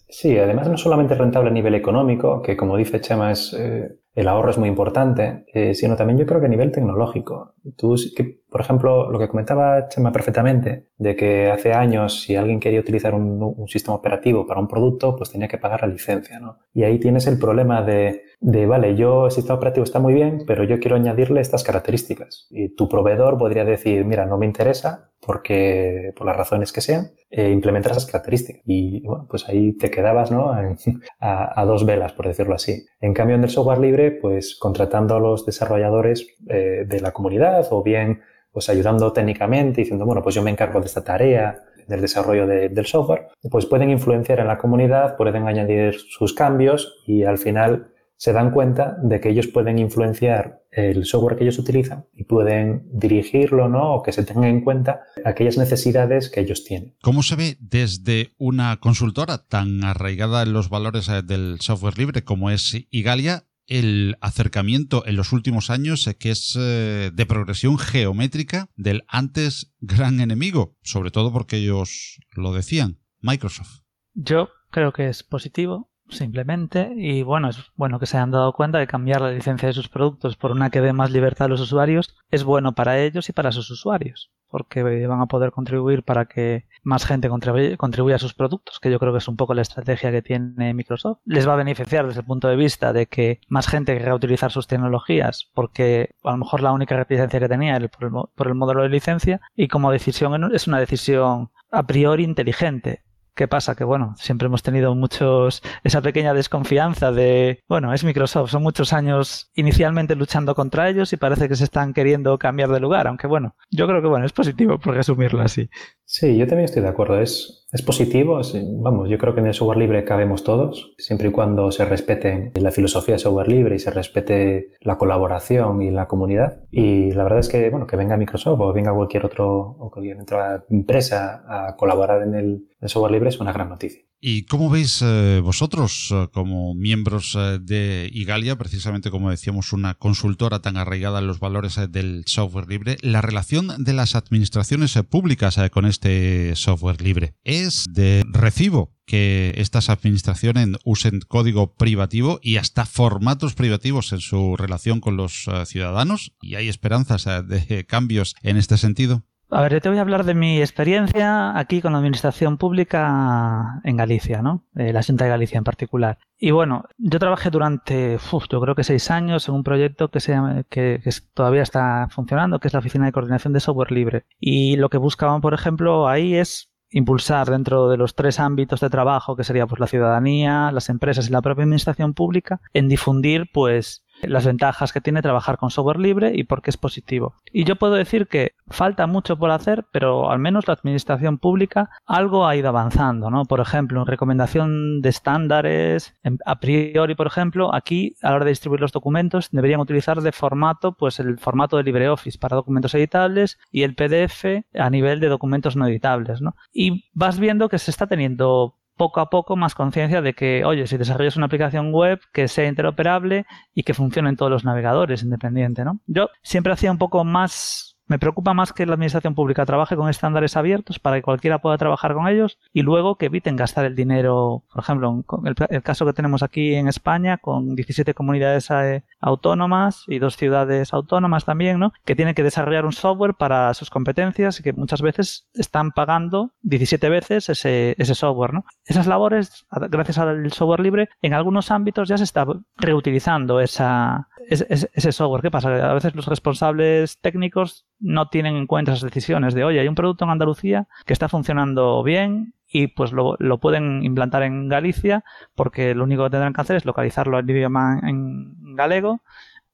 Speaker 3: Sí, además no solamente es rentable a nivel económico, que como dice Chema, es, eh, el ahorro es muy importante, eh, sino también yo creo que a nivel tecnológico. Tú, que, por ejemplo, lo que comentaba Chema perfectamente, de que hace años si alguien quería utilizar un, un, sistema operativo para un producto, pues tenía que pagar la licencia, ¿no? Y ahí tienes el problema de, de, vale, yo el sistema operativo está muy bien, pero yo quiero añadirle estas características. Y tu proveedor podría decir, mira, no me interesa porque, por las razones que sean, eh, esas características. Y bueno, pues ahí te quedabas, ¿no? <laughs> a, a, dos velas, por decirlo así. En cambio, en el software libre, pues contratando a los desarrolladores eh, de la comunidad o bien pues ayudando técnicamente, diciendo, bueno, pues yo me encargo de esta tarea del desarrollo de, del software, pues pueden influenciar en la comunidad, pueden añadir sus cambios y al final se dan cuenta de que ellos pueden influenciar el software que ellos utilizan y pueden dirigirlo, ¿no? O que se tengan en cuenta aquellas necesidades que ellos tienen.
Speaker 1: ¿Cómo se ve desde una consultora tan arraigada en los valores eh, del software libre como es Igalia el acercamiento en los últimos años eh, que es eh, de progresión geométrica del antes gran enemigo, sobre todo porque ellos lo decían, Microsoft.
Speaker 4: Yo creo que es positivo, simplemente, y bueno, es bueno que se hayan dado cuenta de cambiar la licencia de sus productos por una que dé más libertad a los usuarios, es bueno para ellos y para sus usuarios. porque van a poder contribuir para que más gente contribuya, a sus productos, que yo creo que es un poco la estrategia que tiene Microsoft. Les va a beneficiar desde el punto de vista de que más gente querrá utilizar sus tecnologías, porque a lo mejor la única reticencia que tenía era por el, por el modelo de licencia, y como decisión es una decisión a priori inteligente. ¿Qué pasa? Que bueno, siempre hemos tenido muchos esa pequeña desconfianza de, bueno, es Microsoft, son muchos años inicialmente luchando contra ellos y parece que se están queriendo cambiar de lugar, aunque bueno, yo creo que bueno, es positivo por resumirlo así.
Speaker 3: Sí, yo también estoy de acuerdo. Es, es positivo. vamos, yo creo que en el software libre cabemos todos, siempre y cuando se respete la filosofía de software libre y se respete la colaboración y la comunidad. Y la verdad es que, bueno, que venga Microsoft o venga cualquier otro o cualquier otra empresa a colaborar en el, el software libre es una gran noticia.
Speaker 1: ¿Y cómo veis eh, vosotros, eh, como miembros eh, de Igalia, precisamente como decíamos, una consultora tan arraigada en los valores del software libre, la relación de las administraciones públicas con este software libre? ¿Es de recibo que estas administraciones usen código privativo y hasta formatos privativos en su relación con los ciudadanos? ¿Y hay esperanzas de cambios en este sentido?
Speaker 4: A ver, yo te voy a hablar de mi experiencia aquí con la administración pública en Galicia, ¿no? Eh, la Junta de Galicia en particular. Y bueno, yo trabajé durante, yo creo que seis años en un proyecto que, se llama, que, todavía está funcionando, que es la Oficina de Coordinación de Software Libre. Y lo que buscaban, por ejemplo, ahí es impulsar dentro de los tres ámbitos de trabajo, que sería pues la ciudadanía, las empresas y la propia administración pública, en difundir pues las ventajas que tiene trabajar con software libre y por qué es positivo. Y yo puedo decir que falta mucho por hacer, pero al menos la administración pública algo ha ido avanzando, ¿no? Por ejemplo, en recomendación de estándares, a priori, por ejemplo, aquí a la hora de distribuir los documentos deberían utilizar de formato, pues el formato de LibreOffice para documentos editables y el PDF a nivel de documentos no editables, ¿no? Y vas viendo que se está teniendo poco a poco más conciencia de que, oye, si desarrollas una aplicación web que sea interoperable y que funcione en todos los navegadores independiente, ¿no? Yo siempre hacía un poco más me preocupa más que la administración pública trabaje con estándares abiertos para que cualquiera pueda trabajar con ellos y luego que eviten gastar el dinero, por ejemplo, el, el caso que tenemos aquí en España con 17 comunidades eh, autónomas y dos ciudades autónomas también, ¿no? Que tienen que desarrollar un software para sus competencias y que muchas veces están pagando 17 veces ese, ese software, ¿no? Esas labores, gracias al software libre, en algunos ámbitos ya se está reutilizando esa, ese, software. ¿Qué pasa? A veces los responsables técnicos no tienen en cuenta esas decisiones de, oye, hay un producto en Andalucía que está funcionando bien y pues lo, pueden implantar en Galicia porque lo único que tendrán que hacer es localizarlo en idioma en galego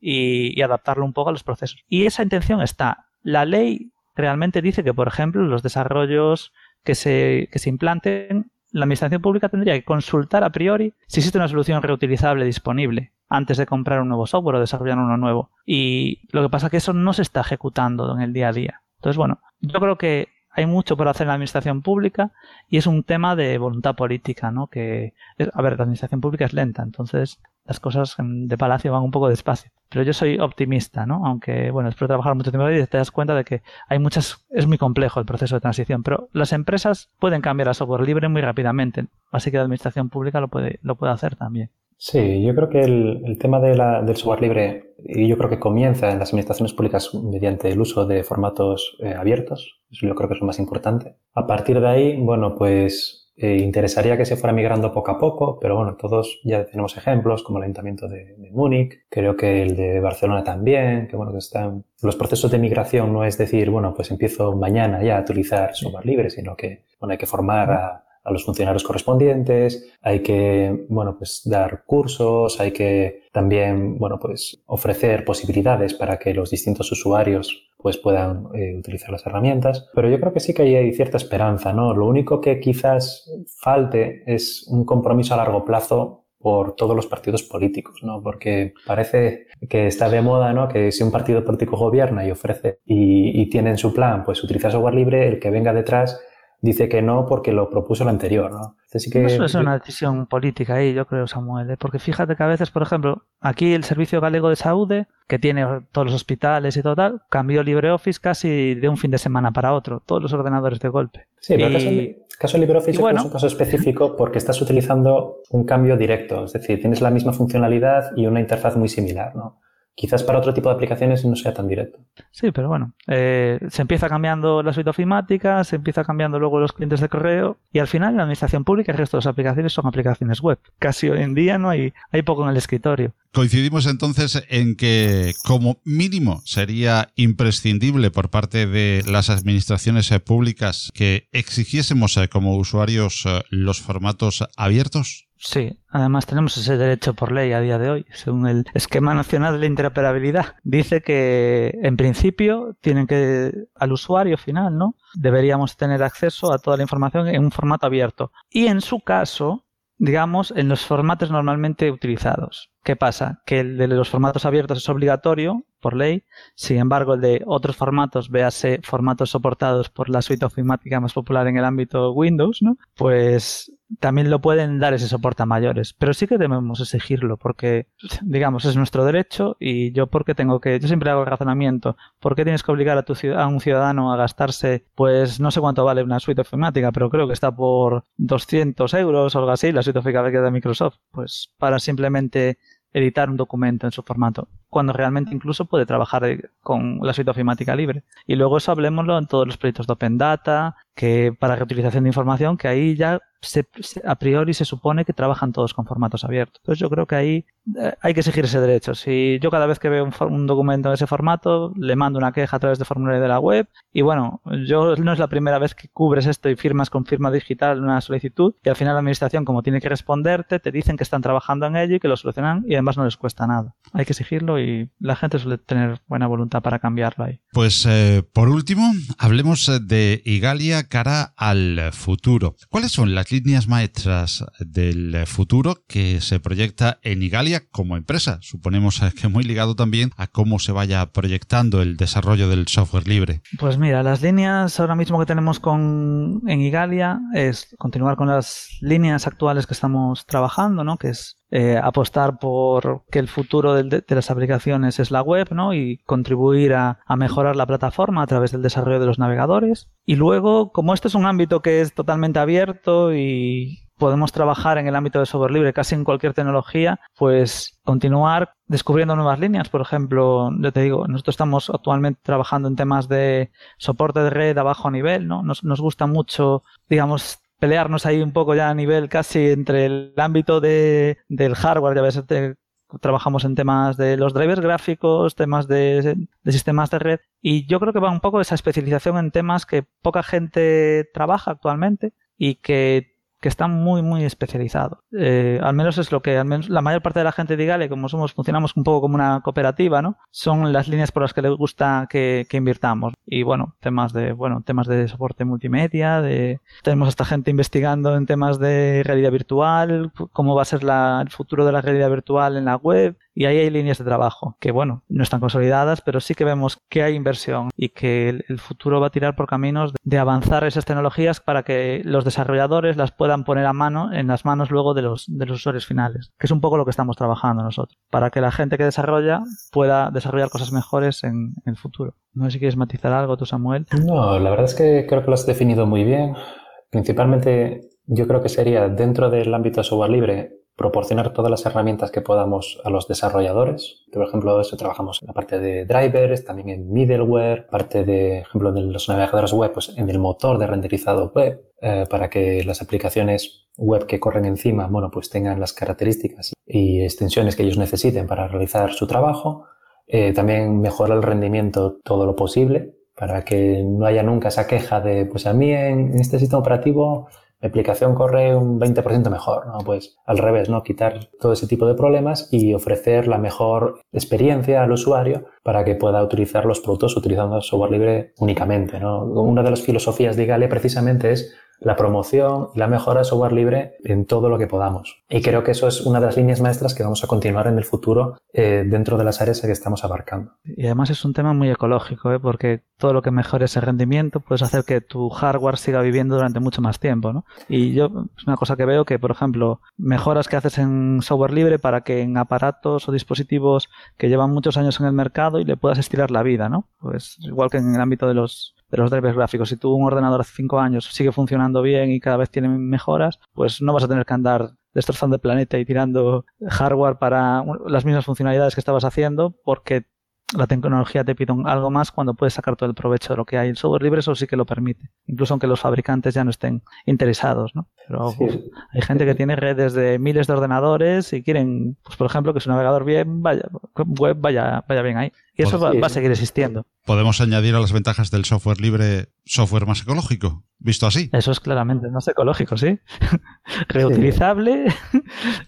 Speaker 4: y, adaptarlo un poco a los procesos. Y esa intención está. La ley realmente dice que, por ejemplo, los desarrollos que se, que se implanten, la administración pública tendría que consultar a priori si existe una solución reutilizable disponible antes de comprar un nuevo software o desarrollar uno nuevo. Y lo que pasa es que eso no se está ejecutando en el día a día. Entonces, bueno, yo creo que hay mucho por hacer en la administración pública y es un tema de voluntad política, ¿no? Que, a ver, la administración pública es lenta, entonces las cosas de palacio van un poco despacio. Pero yo soy optimista, ¿no? Aunque, bueno, después de trabajar mucho tiempo ahí te das cuenta de que hay muchas, es muy complejo el proceso de transición, pero las empresas pueden cambiar a software libre muy rápidamente, así que la administración pública lo puede, lo puede hacer también.
Speaker 3: Sí, yo creo que el, tema de la, del software libre, y yo creo que comienza en las administraciones públicas mediante el uso de formatos eh, abiertos, eso yo creo que es lo más importante. A partir de ahí, bueno, pues eh, interesaría que se fuera migrando poco a poco, pero bueno, todos ya tenemos ejemplos como el Ayuntamiento de, Múnich, creo que el de Barcelona también, que bueno, que están... Los procesos de migración no es decir, bueno, pues empiezo mañana ya a utilizar software libre, sino que, bueno, hay que formar a a los funcionarios correspondientes, hay que, bueno, pues dar cursos, hay que también, bueno, pues ofrecer posibilidades para que los distintos usuarios pues puedan eh, utilizar las herramientas. Pero yo creo que sí que hay cierta esperanza, ¿no? Lo único que quizás falte es un compromiso a largo plazo por todos los partidos políticos, ¿no? Porque parece que está de moda, ¿no? Que si un partido político gobierna y ofrece y, tiene en su plan, pues utilizar software libre, el que venga detrás dice que no porque lo propuso el anterior, ¿no?
Speaker 4: que... Eso es una decisión política ahí, yo creo, Samuel, ¿eh? porque fíjate que a veces, por ejemplo, aquí el Servicio Galego de Salud, que tiene todos los hospitales y todo tal, cambió LibreOffice casi de un fin de semana para otro, todos los ordenadores de golpe.
Speaker 3: Sí, pero el caso, de LibreOffice es un caso específico porque estás utilizando un cambio directo, es decir, tienes la misma funcionalidad y una interfaz muy similar, ¿no? Quizás para otro tipo de aplicaciones no sea tan directo.
Speaker 4: Sí, pero bueno, eh, se empieza cambiando la suite ofimática, se empieza cambiando luego los clientes de correo y al final la administración pública y el resto de las aplicaciones son aplicaciones web. Casi hoy en día no hay, hay poco en el escritorio.
Speaker 1: Coincidimos entonces en que como mínimo sería imprescindible por parte de las administraciones eh, públicas que exigiésemos eh, como usuarios los formatos abiertos.
Speaker 4: Sí, además tenemos ese derecho por ley a día de hoy, según el esquema nacional de interoperabilidad. Dice que en principio tienen que al usuario final, ¿no? Deberíamos tener acceso a toda la información en un formato abierto. Y en su caso, digamos, en los formatos normalmente utilizados. ¿Qué pasa? Que el de los formatos abiertos es obligatorio por ley, sin embargo el de otros formatos, véase formatos soportados por la suite ofimática más popular en el ámbito Windows, ¿no? Pues también lo pueden dar ese soporte a mayores, pero sí que debemos exigirlo porque, digamos, es nuestro derecho y yo porque tengo que, yo siempre hago el razonamiento, ¿por qué tienes que obligar a, tu, a un ciudadano a gastarse, pues no sé cuánto vale una suite ofimática, pero creo que está por 200 euros o algo así, la suite ofimática de Microsoft, pues para simplemente editar un documento en su formato, cuando realmente incluso puede trabajar eh, con la suite ofimática libre. Y luego eso hablemoslo en todos los proyectos de Open Data, que para reutilización de información, que ahí ya a priori se supone que trabajan todos con formatos abiertos. Entonces yo creo que ahí eh, hay que exigir ese derecho. Si yo cada vez que veo un, documento en ese formato, le mando una queja a través de formulario de la web y bueno, yo no es la primera vez que cubres esto y firmas con firma digital una solicitud y al final la administración como tiene que responderte, te dicen que están trabajando en ello y que lo solucionan y además no les cuesta nada. Hay que exigirlo y la gente suele tener buena voluntad para cambiarlo ahí.
Speaker 1: Pues eh, por último, hablemos eh, de Igalia cara al futuro. ¿Cuáles son las líneas maestras del futuro que se proyecta en Igalia como empresa. Suponemos que muy ligado también a cómo se vaya proyectando el desarrollo del software libre.
Speaker 4: Pues mira, las líneas ahora mismo que tenemos con, en Igalia es continuar con las líneas actuales que estamos trabajando, ¿no? que es eh, apostar por que el futuro de, las aplicaciones es la web ¿no? y contribuir a, mejorar la plataforma a través del desarrollo de los navegadores. Y luego, como este es un ámbito que es totalmente abierto y podemos trabajar en el ámbito de software libre casi en cualquier tecnología, pues continuar descubriendo nuevas líneas. Por ejemplo, yo te digo, nosotros estamos actualmente trabajando en temas de soporte de red a bajo nivel, ¿no? Nos gusta mucho, digamos, pelearnos ahí un poco ya a nivel casi entre el ámbito de, del hardware, ya ves, trabajamos en temas de los drivers gráficos, temas de, de, sistemas de red, y yo creo que va un poco esa especialización en temas que poca gente trabaja actualmente y que que están muy, muy especializados. Eh, al menos es lo que al menos la mayor parte de la gente de Igale, como somos, funcionamos un poco como una cooperativa, ¿no? Son las líneas por las que les gusta que, que invirtamos. Y bueno, temas de, bueno, temas de soporte multimedia, de, tenemos a esta gente investigando en temas de realidad virtual, cómo va a ser la, el futuro de la realidad virtual en la web, y ahí hay líneas de trabajo que, bueno, no están consolidadas, pero sí que vemos que hay inversión y que el, futuro va a tirar por caminos de avanzar esas tecnologías para que los desarrolladores las puedan poner a mano en las manos luego de los, de los usuarios finales, que es un poco lo que estamos trabajando nosotros, para que la gente que desarrolla pueda desarrollar cosas mejores en, en el futuro. No sé si quieres matizar algo tú, Samuel.
Speaker 3: No, la verdad es que creo que lo has definido muy bien. Principalmente yo creo que sería dentro del ámbito de software libre proporcionar todas las herramientas que podamos a los desarrolladores. Por ejemplo, eso trabajamos en la parte de drivers, también en middleware, parte de, ejemplo, de los navegadores web, pues en el motor de renderizado web, eh, para que las aplicaciones web que corren encima, bueno, pues tengan las características y extensiones que ellos necesiten para realizar su trabajo. Eh, también mejorar el rendimiento todo lo posible para que no haya nunca esa queja de, pues a mí en este sistema operativo mi aplicación corre un 20% mejor, ¿no? Pues al revés, ¿no? Quitar todo ese tipo de problemas y ofrecer la mejor experiencia al usuario para que pueda utilizar los productos utilizando software libre únicamente, ¿no? Una de las filosofías de Igalia precisamente es la promoción y la mejora de software libre en todo lo que podamos. Y creo que eso es una de las líneas maestras que vamos a continuar en el futuro eh, dentro de las áreas que estamos abarcando.
Speaker 4: Y además es un tema muy ecológico, ¿eh? porque todo lo que mejore ese rendimiento puedes hacer que tu hardware siga viviendo durante mucho más tiempo. ¿no? Y yo es una cosa que veo que, por ejemplo, mejoras que haces en software libre para que en aparatos o dispositivos que llevan muchos años en el mercado y le puedas estirar la vida, ¿no? Pues igual que en el ámbito de los de los drivers gráficos. Si tú un ordenador hace cinco años sigue funcionando bien y cada vez tiene mejoras, pues no vas a tener que andar destrozando el planeta y tirando hardware para las mismas funcionalidades que estabas haciendo porque la tecnología te pide algo más cuando puedes sacar todo el provecho de lo que hay. El software libre eso sí que lo permite, incluso aunque los fabricantes ya no estén interesados, ¿no? Pero hay gente que tiene redes de miles de ordenadores y quieren, pues por ejemplo, que su navegador bien vaya, web vaya, vaya bien ahí. Y eso va, a seguir existiendo.
Speaker 1: Podemos añadir a las ventajas del software libre software más ecológico, visto así.
Speaker 4: Eso es claramente más ecológico, sí. <laughs> Reutilizable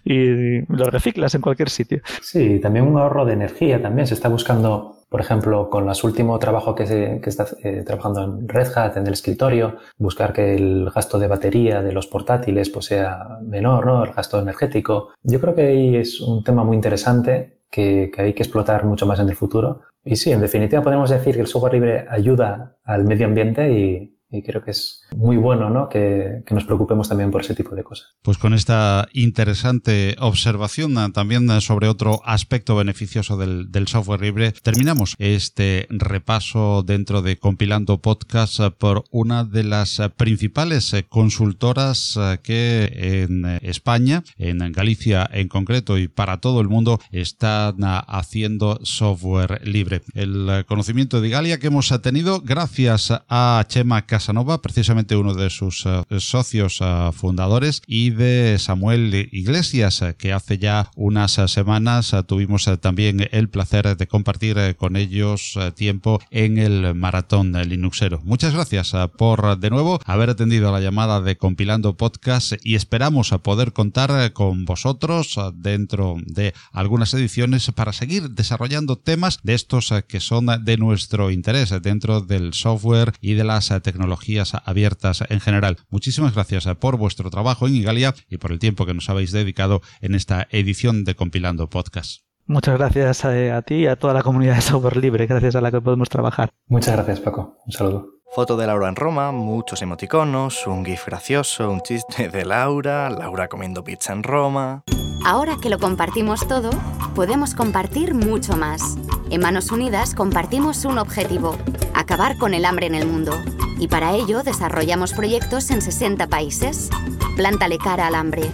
Speaker 4: y lo reciclas en cualquier sitio.
Speaker 3: Sí, también un ahorro de energía también. Se está buscando, por ejemplo, con los últimos trabajos que, se, que está eh, trabajando en Red Hat, en el escritorio, buscar que el gasto de batería de los portátiles pues, sea menor, ¿no? El gasto energético. Yo creo que ahí es un tema muy interesante que, hay que explotar mucho más en el futuro. Y sí, en definitiva podemos decir que el software libre ayuda al medio ambiente y, y creo que es muy bueno ¿no? que, nos preocupemos también por ese tipo de cosas.
Speaker 1: Pues con esta interesante observación ah, también ah, sobre otro aspecto beneficioso del, software libre, terminamos este repaso dentro de Compilando Podcast ah, por una de las principales eh, consultoras que en España, en Galicia en concreto y para todo el mundo, están haciendo software libre. El conocimiento de Galia que hemos tenido gracias a Chema Casanova, precisamente uno de sus eh, socios eh, fundadores, y de Samuel Iglesias, eh, que hace ya unas semanas tuvimos también el placer de compartir con ellos tiempo en el maratón Linuxero. Muchas gracias por de nuevo haber atendido la llamada de Compilando Podcast y esperamos poder contar con vosotros dentro de algunas ediciones para seguir desarrollando temas de estos que son de nuestro interés dentro del software y de las tecnologías tecnologías abiertas en general. Muchísimas gracias eh, por vuestro trabajo en Igalia y por el tiempo que nos habéis dedicado en esta edición de Compilando Podcast.
Speaker 4: Muchas gracias eh, a, ti y a toda la comunidad de software libre, gracias a la que podemos trabajar.
Speaker 3: Muchas gracias, Paco. Un saludo.
Speaker 5: Foto de Laura en Roma, muchos emoticonos, un gif gracioso, un chiste de Laura, Laura comiendo pizza en Roma.
Speaker 6: Ahora que lo compartimos todo, podemos compartir mucho más. En Manos Unidas compartimos un objetivo, acabar con el hambre en el mundo y para ello desarrollamos proyectos en 60 países. Plántale cara al hambre.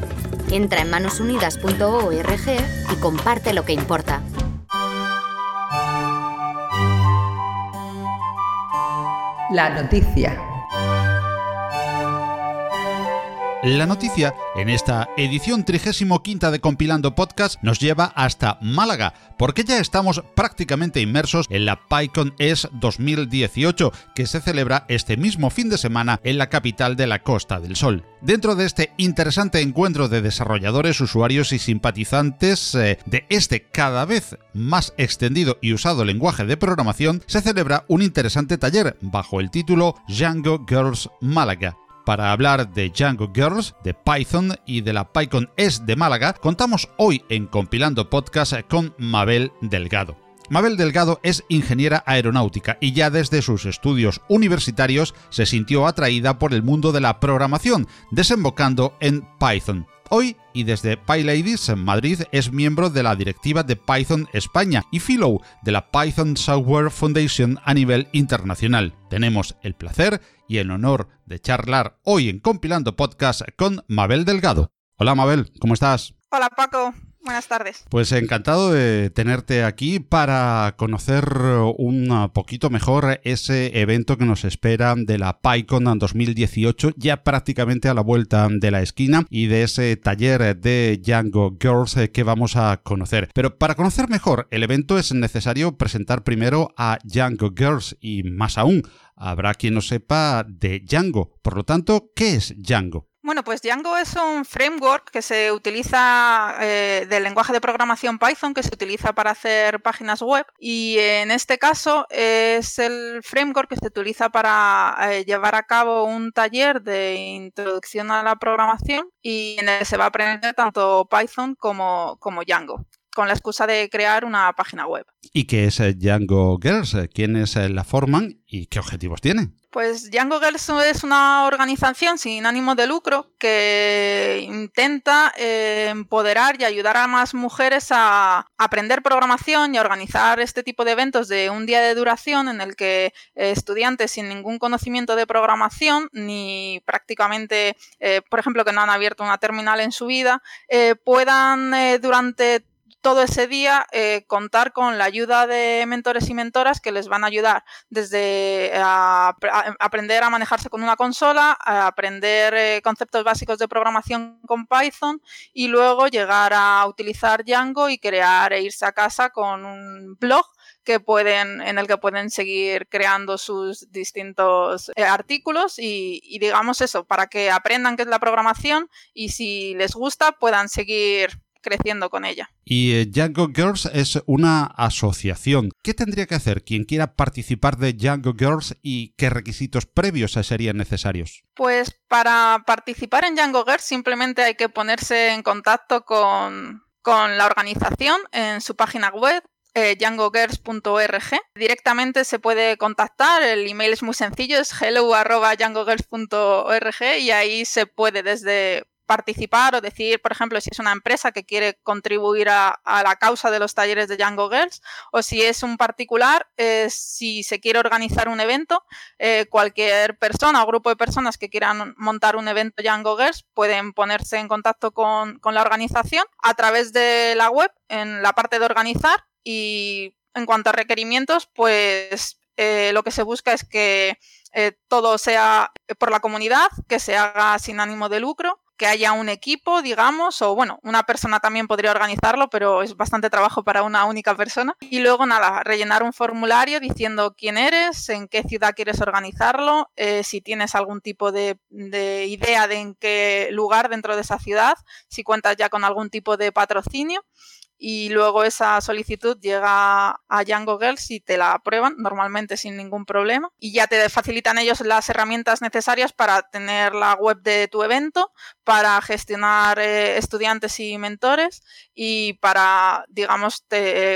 Speaker 6: Entra en manosunidas.org y comparte lo que importa.
Speaker 2: La noticia.
Speaker 1: La noticia en esta edición 35 de Compilando Podcast nos lleva hasta Málaga, porque ya estamos prácticamente inmersos en la PyCon ES 2018, que se celebra este mismo fin de semana en la capital de la Costa del Sol. Dentro de este interesante encuentro de desarrolladores, usuarios y simpatizantes eh, de este cada vez más extendido y usado lenguaje de programación, se celebra un interesante taller bajo el título Django Girls Málaga para hablar de Django Girls, de Python y de la PyCon S de Málaga, contamos hoy en Compilando Podcast con Mabel Delgado. Mabel Delgado es ingeniera aeronáutica y ya desde sus estudios universitarios se sintió atraída por el mundo de la programación, desembocando en Python. Hoy y desde PyLadies en Madrid es miembro de la directiva de Python España y fellow de la Python Software Foundation a nivel internacional. Tenemos el placer y el honor de charlar hoy en Compilando Podcast con Mabel Delgado. Hola Mabel, ¿cómo estás?
Speaker 7: Hola Paco, Buenas tardes.
Speaker 1: Pues encantado de tenerte aquí para conocer un poquito mejor ese evento que nos espera de la PyCon 2018, ya prácticamente a la vuelta de la esquina, y de ese taller de Django Girls que vamos a conocer. Pero para conocer mejor el evento es necesario presentar primero a Django Girls y más aún, habrá quien no sepa de Django. Por lo tanto, ¿qué es Django?
Speaker 7: Bueno, pues Django es un framework que se utiliza eh, del lenguaje de programación Python que se utiliza para hacer páginas web y en este caso es el framework que se utiliza para eh, llevar a cabo un taller de introducción a la programación y en el que se va a aprender tanto Python como, como Django. Con la excusa de crear una página web.
Speaker 1: ¿Y qué es Django Girls? ¿Quiénes la forman y qué objetivos tiene?
Speaker 7: Pues Django Girls es una organización sin ánimo de lucro que intenta eh, empoderar y ayudar a más mujeres a aprender programación y a organizar este tipo de eventos de un día de duración en el que eh, estudiantes sin ningún conocimiento de programación ni prácticamente, eh, por ejemplo, que no han abierto una terminal en su vida, puedan durante todo ese día eh, contar con la ayuda de mentores y mentoras que les van a ayudar desde eh, aprender a manejarse con una consola, a aprender eh, conceptos básicos de programación con Python y luego llegar a utilizar Django y crear e irse a casa con un blog que pueden, en el que pueden seguir creando sus distintos artículos y, y digamos eso, para que aprendan qué es la programación y si les gusta puedan seguir creciendo con ella.
Speaker 1: Y eh, Django Girls es una asociación. ¿Qué tendría que hacer quien quiera participar de Django Girls y qué requisitos previos serían necesarios?
Speaker 7: Pues para participar en Django Girls simplemente hay que ponerse en contacto con, la organización en su página web eh, djangogirls.org. Directamente se puede contactar, el email es muy sencillo, es hello.djangogirls.org y ahí se puede desde participar o decir, por ejemplo, si es una empresa que quiere contribuir a, la causa de los talleres de Django Girls o si es un particular, eh, si se quiere organizar un evento, eh, cualquier persona o grupo de personas que quieran montar un evento Django Girls pueden ponerse en contacto con, la organización a través de la web en la parte de organizar y en cuanto a requerimientos, pues eh, lo que se busca es que todo sea por la comunidad, que se haga sin ánimo de lucro que haya un equipo, digamos, o bueno, una persona también podría organizarlo, pero es bastante trabajo para una única persona. Y luego nada, rellenar un formulario diciendo quién eres, en qué ciudad quieres organizarlo, eh, si tienes algún tipo de, de idea de en qué lugar dentro de esa ciudad, si cuentas ya con algún tipo de patrocinio y luego esa solicitud llega a Django Girls y te la aprueban normalmente sin ningún problema. Y ya te facilitan ellos las herramientas necesarias para tener la web de tu evento, para gestionar eh, estudiantes y mentores y para, digamos,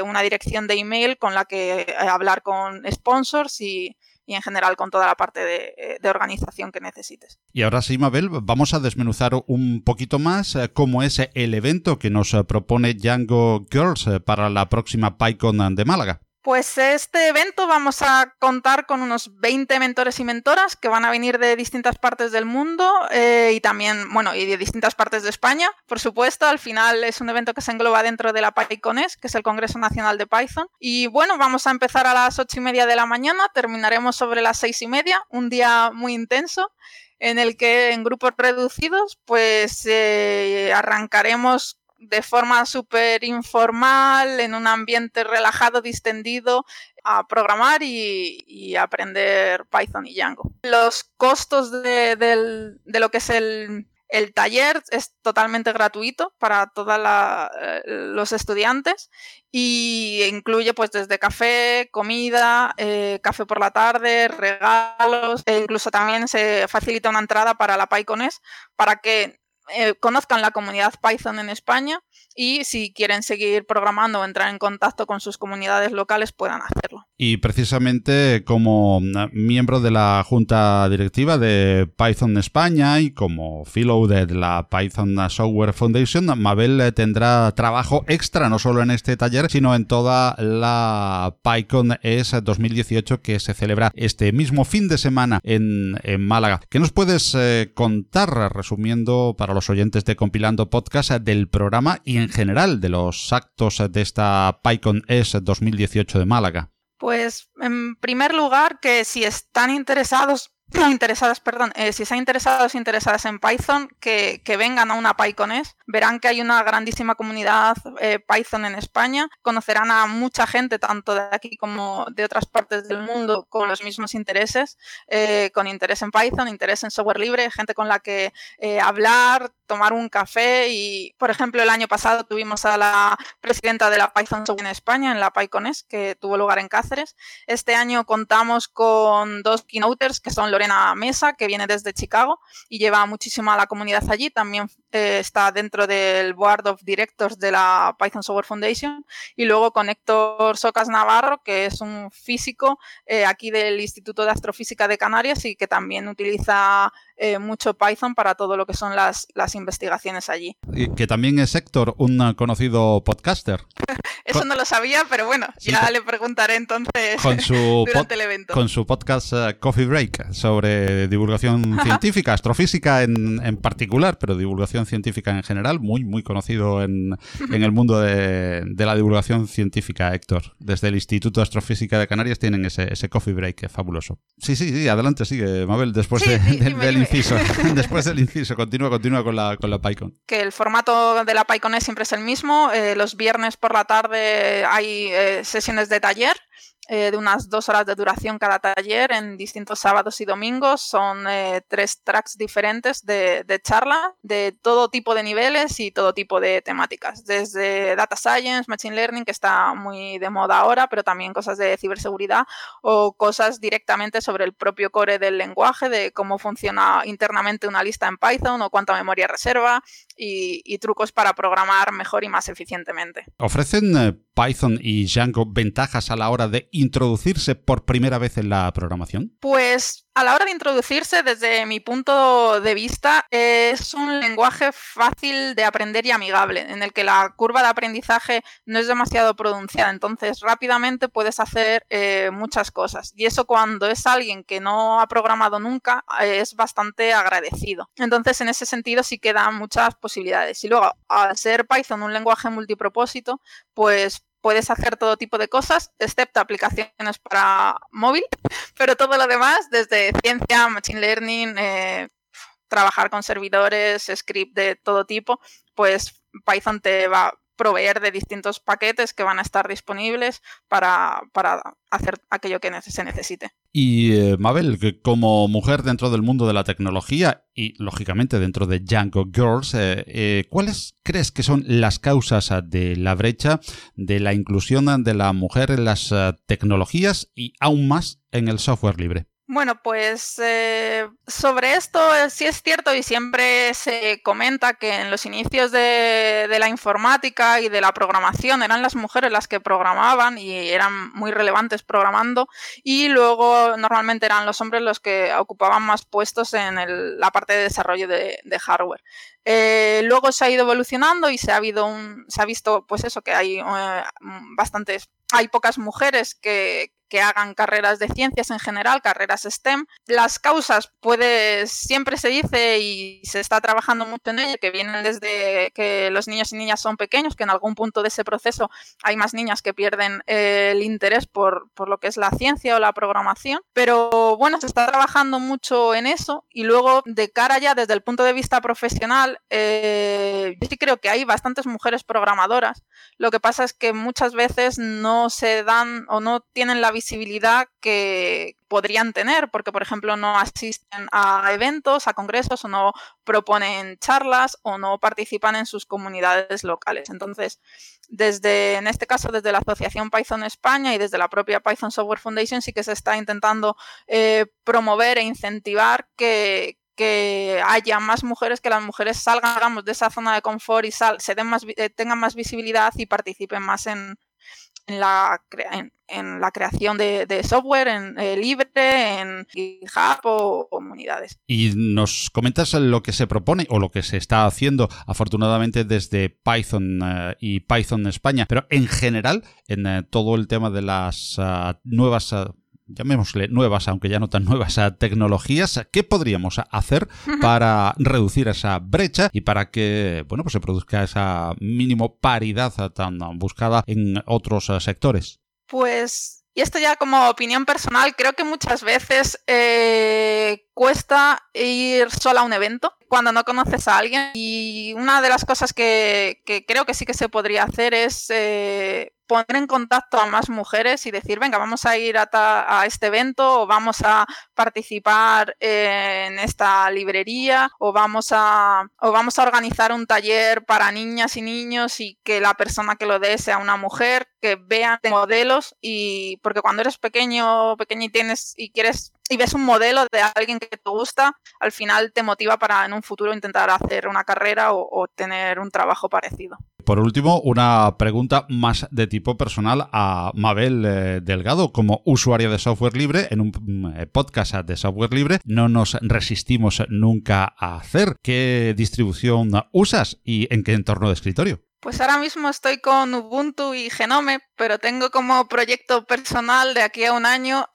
Speaker 7: una dirección de email con la que eh, hablar con sponsors y, y en general con toda la parte de, organización que necesites.
Speaker 1: Y ahora sí, Mabel, vamos a desmenuzar un poquito más eh, cómo es el evento que nos eh, propone Django Girls eh, para la próxima PyCon de Málaga.
Speaker 7: Pues este evento vamos a contar con unos 20 mentores y mentoras que van a venir de distintas partes del mundo eh, y también, bueno, y de distintas partes de España, por supuesto. Al final es un evento que se engloba dentro de la PyCones, que es el Congreso Nacional de Python. Y bueno, vamos a empezar a las 8 y media de la mañana, terminaremos sobre las 6 y media, un día muy intenso en el que en grupos reducidos pues eh, arrancaremos de forma súper informal, en un ambiente relajado, distendido, a programar y, aprender Python y Django. Los costos de, lo que es el, taller es totalmente gratuito para todos eh, los estudiantes y incluye pues desde café, comida, eh, café por la tarde, regalos e incluso también se facilita una entrada para la PyCones para que eh, conozcan la comunidad Python en España y si quieren seguir programando o entrar en contacto con sus comunidades locales puedan hacerlo.
Speaker 1: Y precisamente como miembro de la junta directiva de Python España y como fellow de la Python Software Foundation, Mabel eh, tendrá trabajo extra no solo en este taller, sino en toda la PyCon ES 2018 que se celebra este mismo fin de semana en, Málaga. ¿Qué nos puedes eh, contar, resumiendo para los oyentes de Compilando Podcast, del programa y en general de los actos de esta PyCon ES 2018 de Málaga?
Speaker 7: Pues en primer lugar, que si están interesados <clears throat> interesadas, perdón, eh, si están interesados interesadas en Python, que, vengan a una PyConES, verán que hay una grandísima comunidad eh, Python en España, conocerán a mucha gente, tanto de aquí como de otras partes del mundo, con los mismos intereses, eh, con interés en Python, interés en software libre, gente con la que hablar, tomar un café y, por ejemplo, el año pasado tuvimos a la presidenta de la Python en España, en la PyConES, que tuvo lugar en Cáceres. Este año contamos con dos keynoters, que son Lorena Mesa, que viene desde Chicago y lleva muchísimo a la comunidad allí. También eh, está dentro del Board of Directors de la Python Software Foundation. Y luego con Héctor Socas Navarro, que es un físico eh, aquí del Instituto de Astrofísica de Canarias y que también utiliza eh, mucho Python para todo lo que son las, las investigaciones allí.
Speaker 1: Y que también es Héctor, un conocido podcaster. <laughs>
Speaker 7: Eso no lo sabía, pero bueno, ya le preguntaré entonces
Speaker 1: con su <laughs>
Speaker 7: durante el evento.
Speaker 1: Con su podcast eh, Coffee Break sobre divulgación <laughs> científica, astrofísica en, en, particular, pero divulgación científica en general, muy, muy conocido en, en el mundo de, de, la divulgación científica, Héctor. Desde el Instituto de Astrofísica de Canarias tienen ese, ese Coffee Break fabuloso. Sí, sí, sí, adelante, sigue, Mabel, después
Speaker 7: sí,
Speaker 1: de,
Speaker 7: sí,
Speaker 1: del, del. Inciso. <laughs> después del inciso, continúa, continúa con la, con la PyCon.
Speaker 7: Que el formato de la PyCon es siempre es el mismo. Eh, los viernes por la tarde hay eh, sesiones de taller eh, de unas dos horas de duración cada taller en distintos sábados y domingos. Son eh, tres tracks diferentes de, de, charla de todo tipo de niveles y todo tipo de temáticas. Desde Data Science, Machine Learning, que está muy de moda ahora, pero también cosas de ciberseguridad o cosas directamente sobre el propio core del lenguaje, de cómo funciona internamente una lista en Python o cuánta memoria reserva y, y trucos para programar mejor y más eficientemente.
Speaker 1: ¿Ofrecen eh, Python y Django ventajas a la hora de introducirse por primera vez en la programación?
Speaker 7: Pues a la hora de introducirse, desde mi punto de vista, es un lenguaje fácil de aprender y amigable, en el que la curva de aprendizaje no es demasiado pronunciada, entonces rápidamente puedes hacer eh, muchas cosas. Y eso cuando es alguien que no ha programado nunca, eh, es bastante agradecido. Entonces, en ese sentido, sí que da muchas posibilidades. Y luego, al ser Python un lenguaje multipropósito, pues puedes hacer todo tipo de cosas, excepto aplicaciones para móvil, <laughs> pero todo lo demás, desde ciencia, machine learning, eh, trabajar con servidores, script de todo tipo, pues Python te va proveer de distintos paquetes que van a estar disponibles para, para hacer aquello que se necesite.
Speaker 1: Y eh, Mabel, que como mujer dentro del mundo de la tecnología y lógicamente dentro de Django Girls, eh, eh, ¿cuáles crees que son las causas de la brecha de la inclusión de la mujer en las tecnologías y aún más en el software libre?
Speaker 7: Bueno, pues eh, sobre esto sí es cierto y siempre se comenta que en los inicios de, la informática y de la programación eran las mujeres las que programaban y eran muy relevantes programando y luego normalmente eran los hombres los que ocupaban más puestos en el, la parte de desarrollo de, de hardware. Eh, luego se ha ido evolucionando y se ha, habido un, se ha visto pues eso que hay eh, bastantes, hay pocas mujeres que, que hagan carreras de ciencias en general, carreras STEM. Las causas, puede, siempre se dice y se está trabajando mucho en ello, que vienen desde que los niños y niñas son pequeños, que en algún punto de ese proceso hay más niñas que pierden eh, el interés por, por, lo que es la ciencia o la programación. Pero bueno, se está trabajando mucho en eso y luego de cara ya desde el punto de vista profesional, eh, yo sí creo que hay bastantes mujeres programadoras. Lo que pasa es que muchas veces no se dan o no tienen la visibilidad que podrían tener, porque por ejemplo no asisten a eventos, a congresos, o no proponen charlas, o no participan en sus comunidades locales. Entonces, desde, en este caso, desde la Asociación Python España y desde la propia Python Software Foundation, sí que se está intentando eh, promover e incentivar que, que haya más mujeres, que las mujeres salgan digamos, de esa zona de confort y sal, se den más, eh, tengan más visibilidad y participen más en, en la, creación de, software eh, libre, en GitHub o comunidades.
Speaker 1: Y nos comentas lo que se propone o lo que se está haciendo afortunadamente desde Python uh, y Python España, pero en general en todo el tema de las uh, nuevas llamémosle nuevas, aunque ya no tan nuevas, tecnologías, ¿qué podríamos hacer para reducir esa brecha y para que, bueno, pues se produzca esa mínimo paridad tan buscada en otros sectores?
Speaker 7: Pues, y esto ya como opinión personal, creo que muchas veces eh, cuesta ir sola a un evento cuando no conoces a alguien. Y una de las cosas que, creo que sí que se podría hacer es eh, poner en contacto a más mujeres y decir, venga, vamos a ir a, este evento o vamos a participar en esta librería o vamos, a, o vamos a organizar un taller para niñas y niños y que la persona que lo dé sea una mujer, que vean modelos y porque cuando eres pequeño pequeño y tienes y quieres y ves un modelo de alguien que te gusta, al final te motiva para en un futuro intentar hacer una carrera o, tener un trabajo parecido.
Speaker 1: Por último, una pregunta más de tipo personal a Mabel eh, Delgado. Como usuaria de software libre, en un mm, podcast de software libre, no nos resistimos nunca a hacer. ¿Qué distribución usas y en qué entorno de escritorio?
Speaker 7: Pues ahora mismo estoy con Ubuntu y Genome, pero tengo como proyecto personal de aquí a un año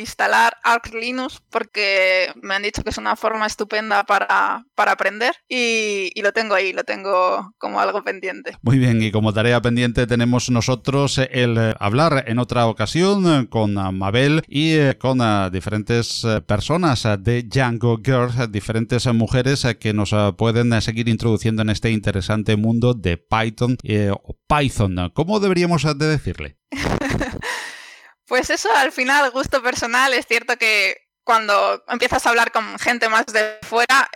Speaker 7: instalar Arch Linux porque me han dicho que es una forma estupenda para, aprender y, lo tengo ahí, lo tengo como algo pendiente.
Speaker 1: Muy bien, y como tarea pendiente tenemos nosotros el hablar en otra ocasión con Mabel y eh, con eh, diferentes eh, personas de Django Girls, diferentes mujeres que nos pueden seguir introduciendo en este interesante mundo de Python eh, o Python. ¿Cómo deberíamos de decirle? <laughs>
Speaker 7: pues eso al final, gusto personal, es cierto que cuando empiezas a hablar con gente más de fuera,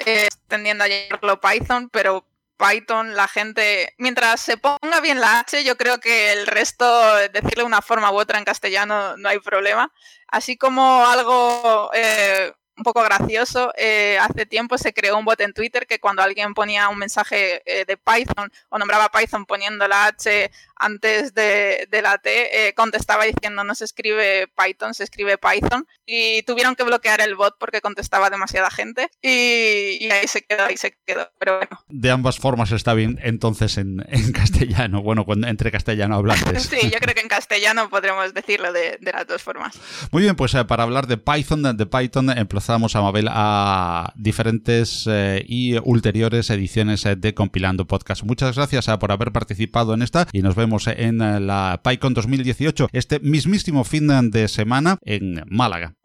Speaker 7: tendiendo a llamarlo Python, pero Python, la gente, mientras se ponga bien la H, yo creo que el resto, decirle una forma u otra en castellano, no hay problema. Así como algo eh, un poco gracioso. Eh, hace tiempo se creó un bot en Twitter que cuando alguien ponía un mensaje eh, de Python o nombraba Python poniendo la H antes de, la T, eh, contestaba diciendo no se escribe Python, se escribe Python. Y tuvieron que bloquear el bot porque contestaba demasiada gente. Y, ahí se quedó, ahí se quedó. Pero bueno.
Speaker 1: De ambas formas está bien entonces en, castellano, bueno, entre castellano hablantes. <laughs>
Speaker 7: sí, yo creo que en castellano podremos decirlo de, las dos formas.
Speaker 1: Muy bien, pues para hablar de Python, de Python, empezamos a Mabel a diferentes eh, y ulteriores ediciones eh, de Compilando Podcast. Muchas gracias eh, por haber participado en esta y nos vemos en la PyCon 2018 este mismísimo fin de semana en Málaga.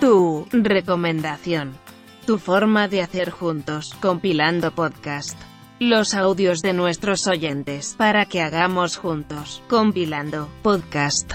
Speaker 8: Tu recomendación. Tu forma de hacer juntos, compilando podcast. Los audios de nuestros oyentes para que hagamos juntos, compilando podcast.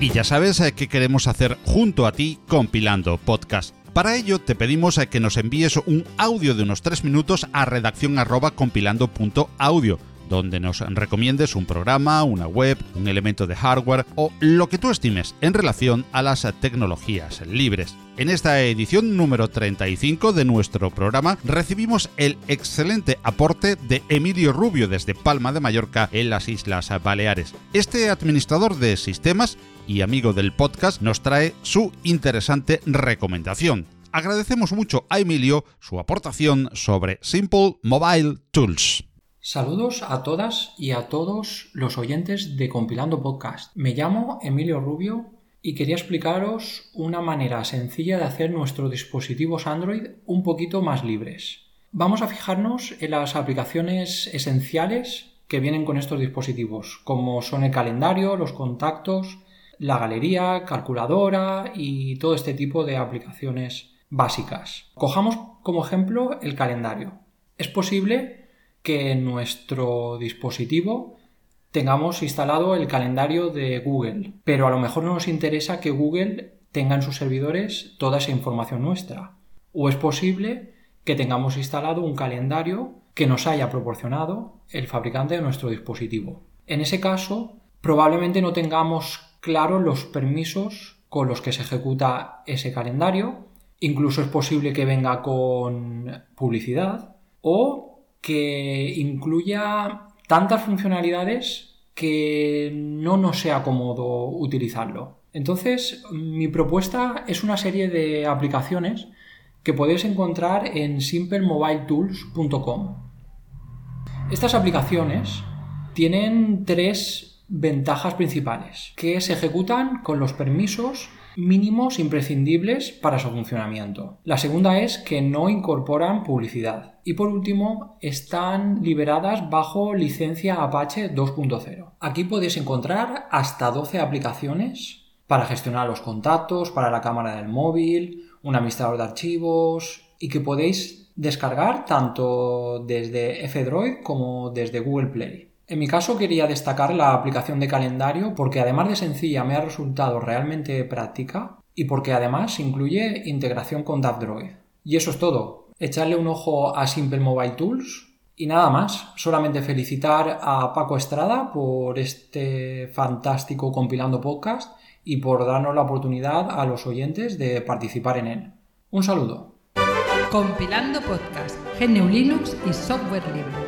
Speaker 1: Y ya sabes eh, qué queremos hacer junto a ti compilando podcast. Para ello te pedimos eh, que nos envíes un audio de unos 3 minutos a redacción compilando.audio donde nos recomiendes un programa, una web, un elemento de hardware o lo que tú estimes en relación a las tecnologías libres. En esta edición número 35 de nuestro programa recibimos el excelente aporte de Emilio Rubio desde Palma de Mallorca en las Islas Baleares. Este administrador de sistemas y amigo del podcast nos trae su interesante recomendación. Agradecemos mucho a Emilio su aportación sobre Simple Mobile Tools.
Speaker 9: Saludos a todas y a todos los oyentes de Compilando Podcast. Me llamo Emilio Rubio y quería explicaros una manera sencilla de hacer nuestros dispositivos Android un poquito más libres. Vamos a fijarnos en las aplicaciones esenciales que vienen con estos dispositivos, como son el calendario, los contactos, la galería, calculadora y todo este tipo de aplicaciones básicas. Cojamos como ejemplo el calendario. Es posible que en nuestro dispositivo tengamos instalado el calendario de Google, pero a lo mejor no nos interesa que Google tenga en sus servidores toda esa información nuestra. O es posible que tengamos instalado un calendario que nos haya proporcionado el fabricante de nuestro dispositivo. En ese caso, probablemente no tengamos claros los permisos con los que se ejecuta ese calendario. Incluso es posible que venga con publicidad o que incluya tantas funcionalidades que no nos sea cómodo utilizarlo. Entonces, mi propuesta es una serie de aplicaciones que podéis encontrar en simplemobiletools.com. Estas aplicaciones tienen tres ventajas principales, que se ejecutan con los permisos mínimos imprescindibles para su funcionamiento. La segunda es que no incorporan publicidad. Y por último, están liberadas bajo licencia Apache 2.0. Aquí podéis encontrar hasta 12 aplicaciones para gestionar los contactos, para la cámara del móvil, un administrador de archivos y que podéis descargar tanto desde F-Droid como desde Google Play. En mi caso quería destacar la aplicación de calendario porque además de sencilla me ha resultado realmente práctica y porque además incluye integración con DAVdroid. Y eso es todo. Echarle un ojo a Simple Mobile Tools y nada más. Solamente felicitar a Paco Estrada por este fantástico compilando podcast y por darnos la oportunidad a los oyentes de participar en él. Un saludo.
Speaker 2: Compilando podcast, GNU Linux y software libre.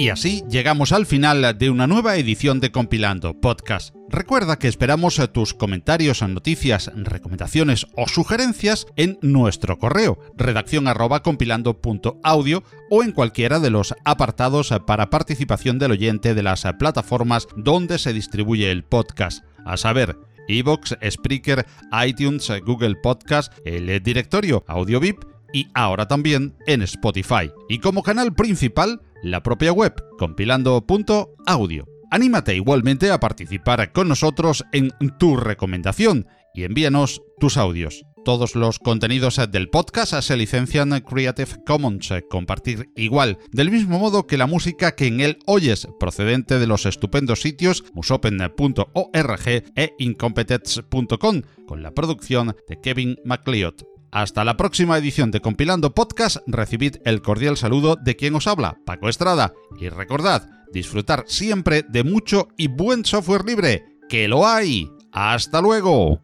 Speaker 1: Y así llegamos al final de una nueva edición de Compilando Podcast. Recuerda que esperamos tus comentarios, noticias, recomendaciones o sugerencias en nuestro correo redacción compilando.audio o en cualquiera de los apartados para participación del oyente de las plataformas donde se distribuye el podcast, a saber, Evox, Spreaker, iTunes, Google Podcast, el directorio AudioVip y ahora también en Spotify. Y como canal principal, la propia web compilando.audio. Anímate igualmente a participar con nosotros en tu recomendación y envíanos tus audios. Todos los contenidos del podcast se licencian Creative Commons, compartir igual, del mismo modo que la música que en él oyes, procedente de los estupendos sitios musopen.org e incompetence.com, con la producción de Kevin MacLeod. Hasta la próxima edición de Compilando Podcast, recibid el cordial saludo de quien os habla, Paco Estrada, y recordad, disfrutar siempre de mucho y buen software libre, que lo hay. ¡Hasta luego!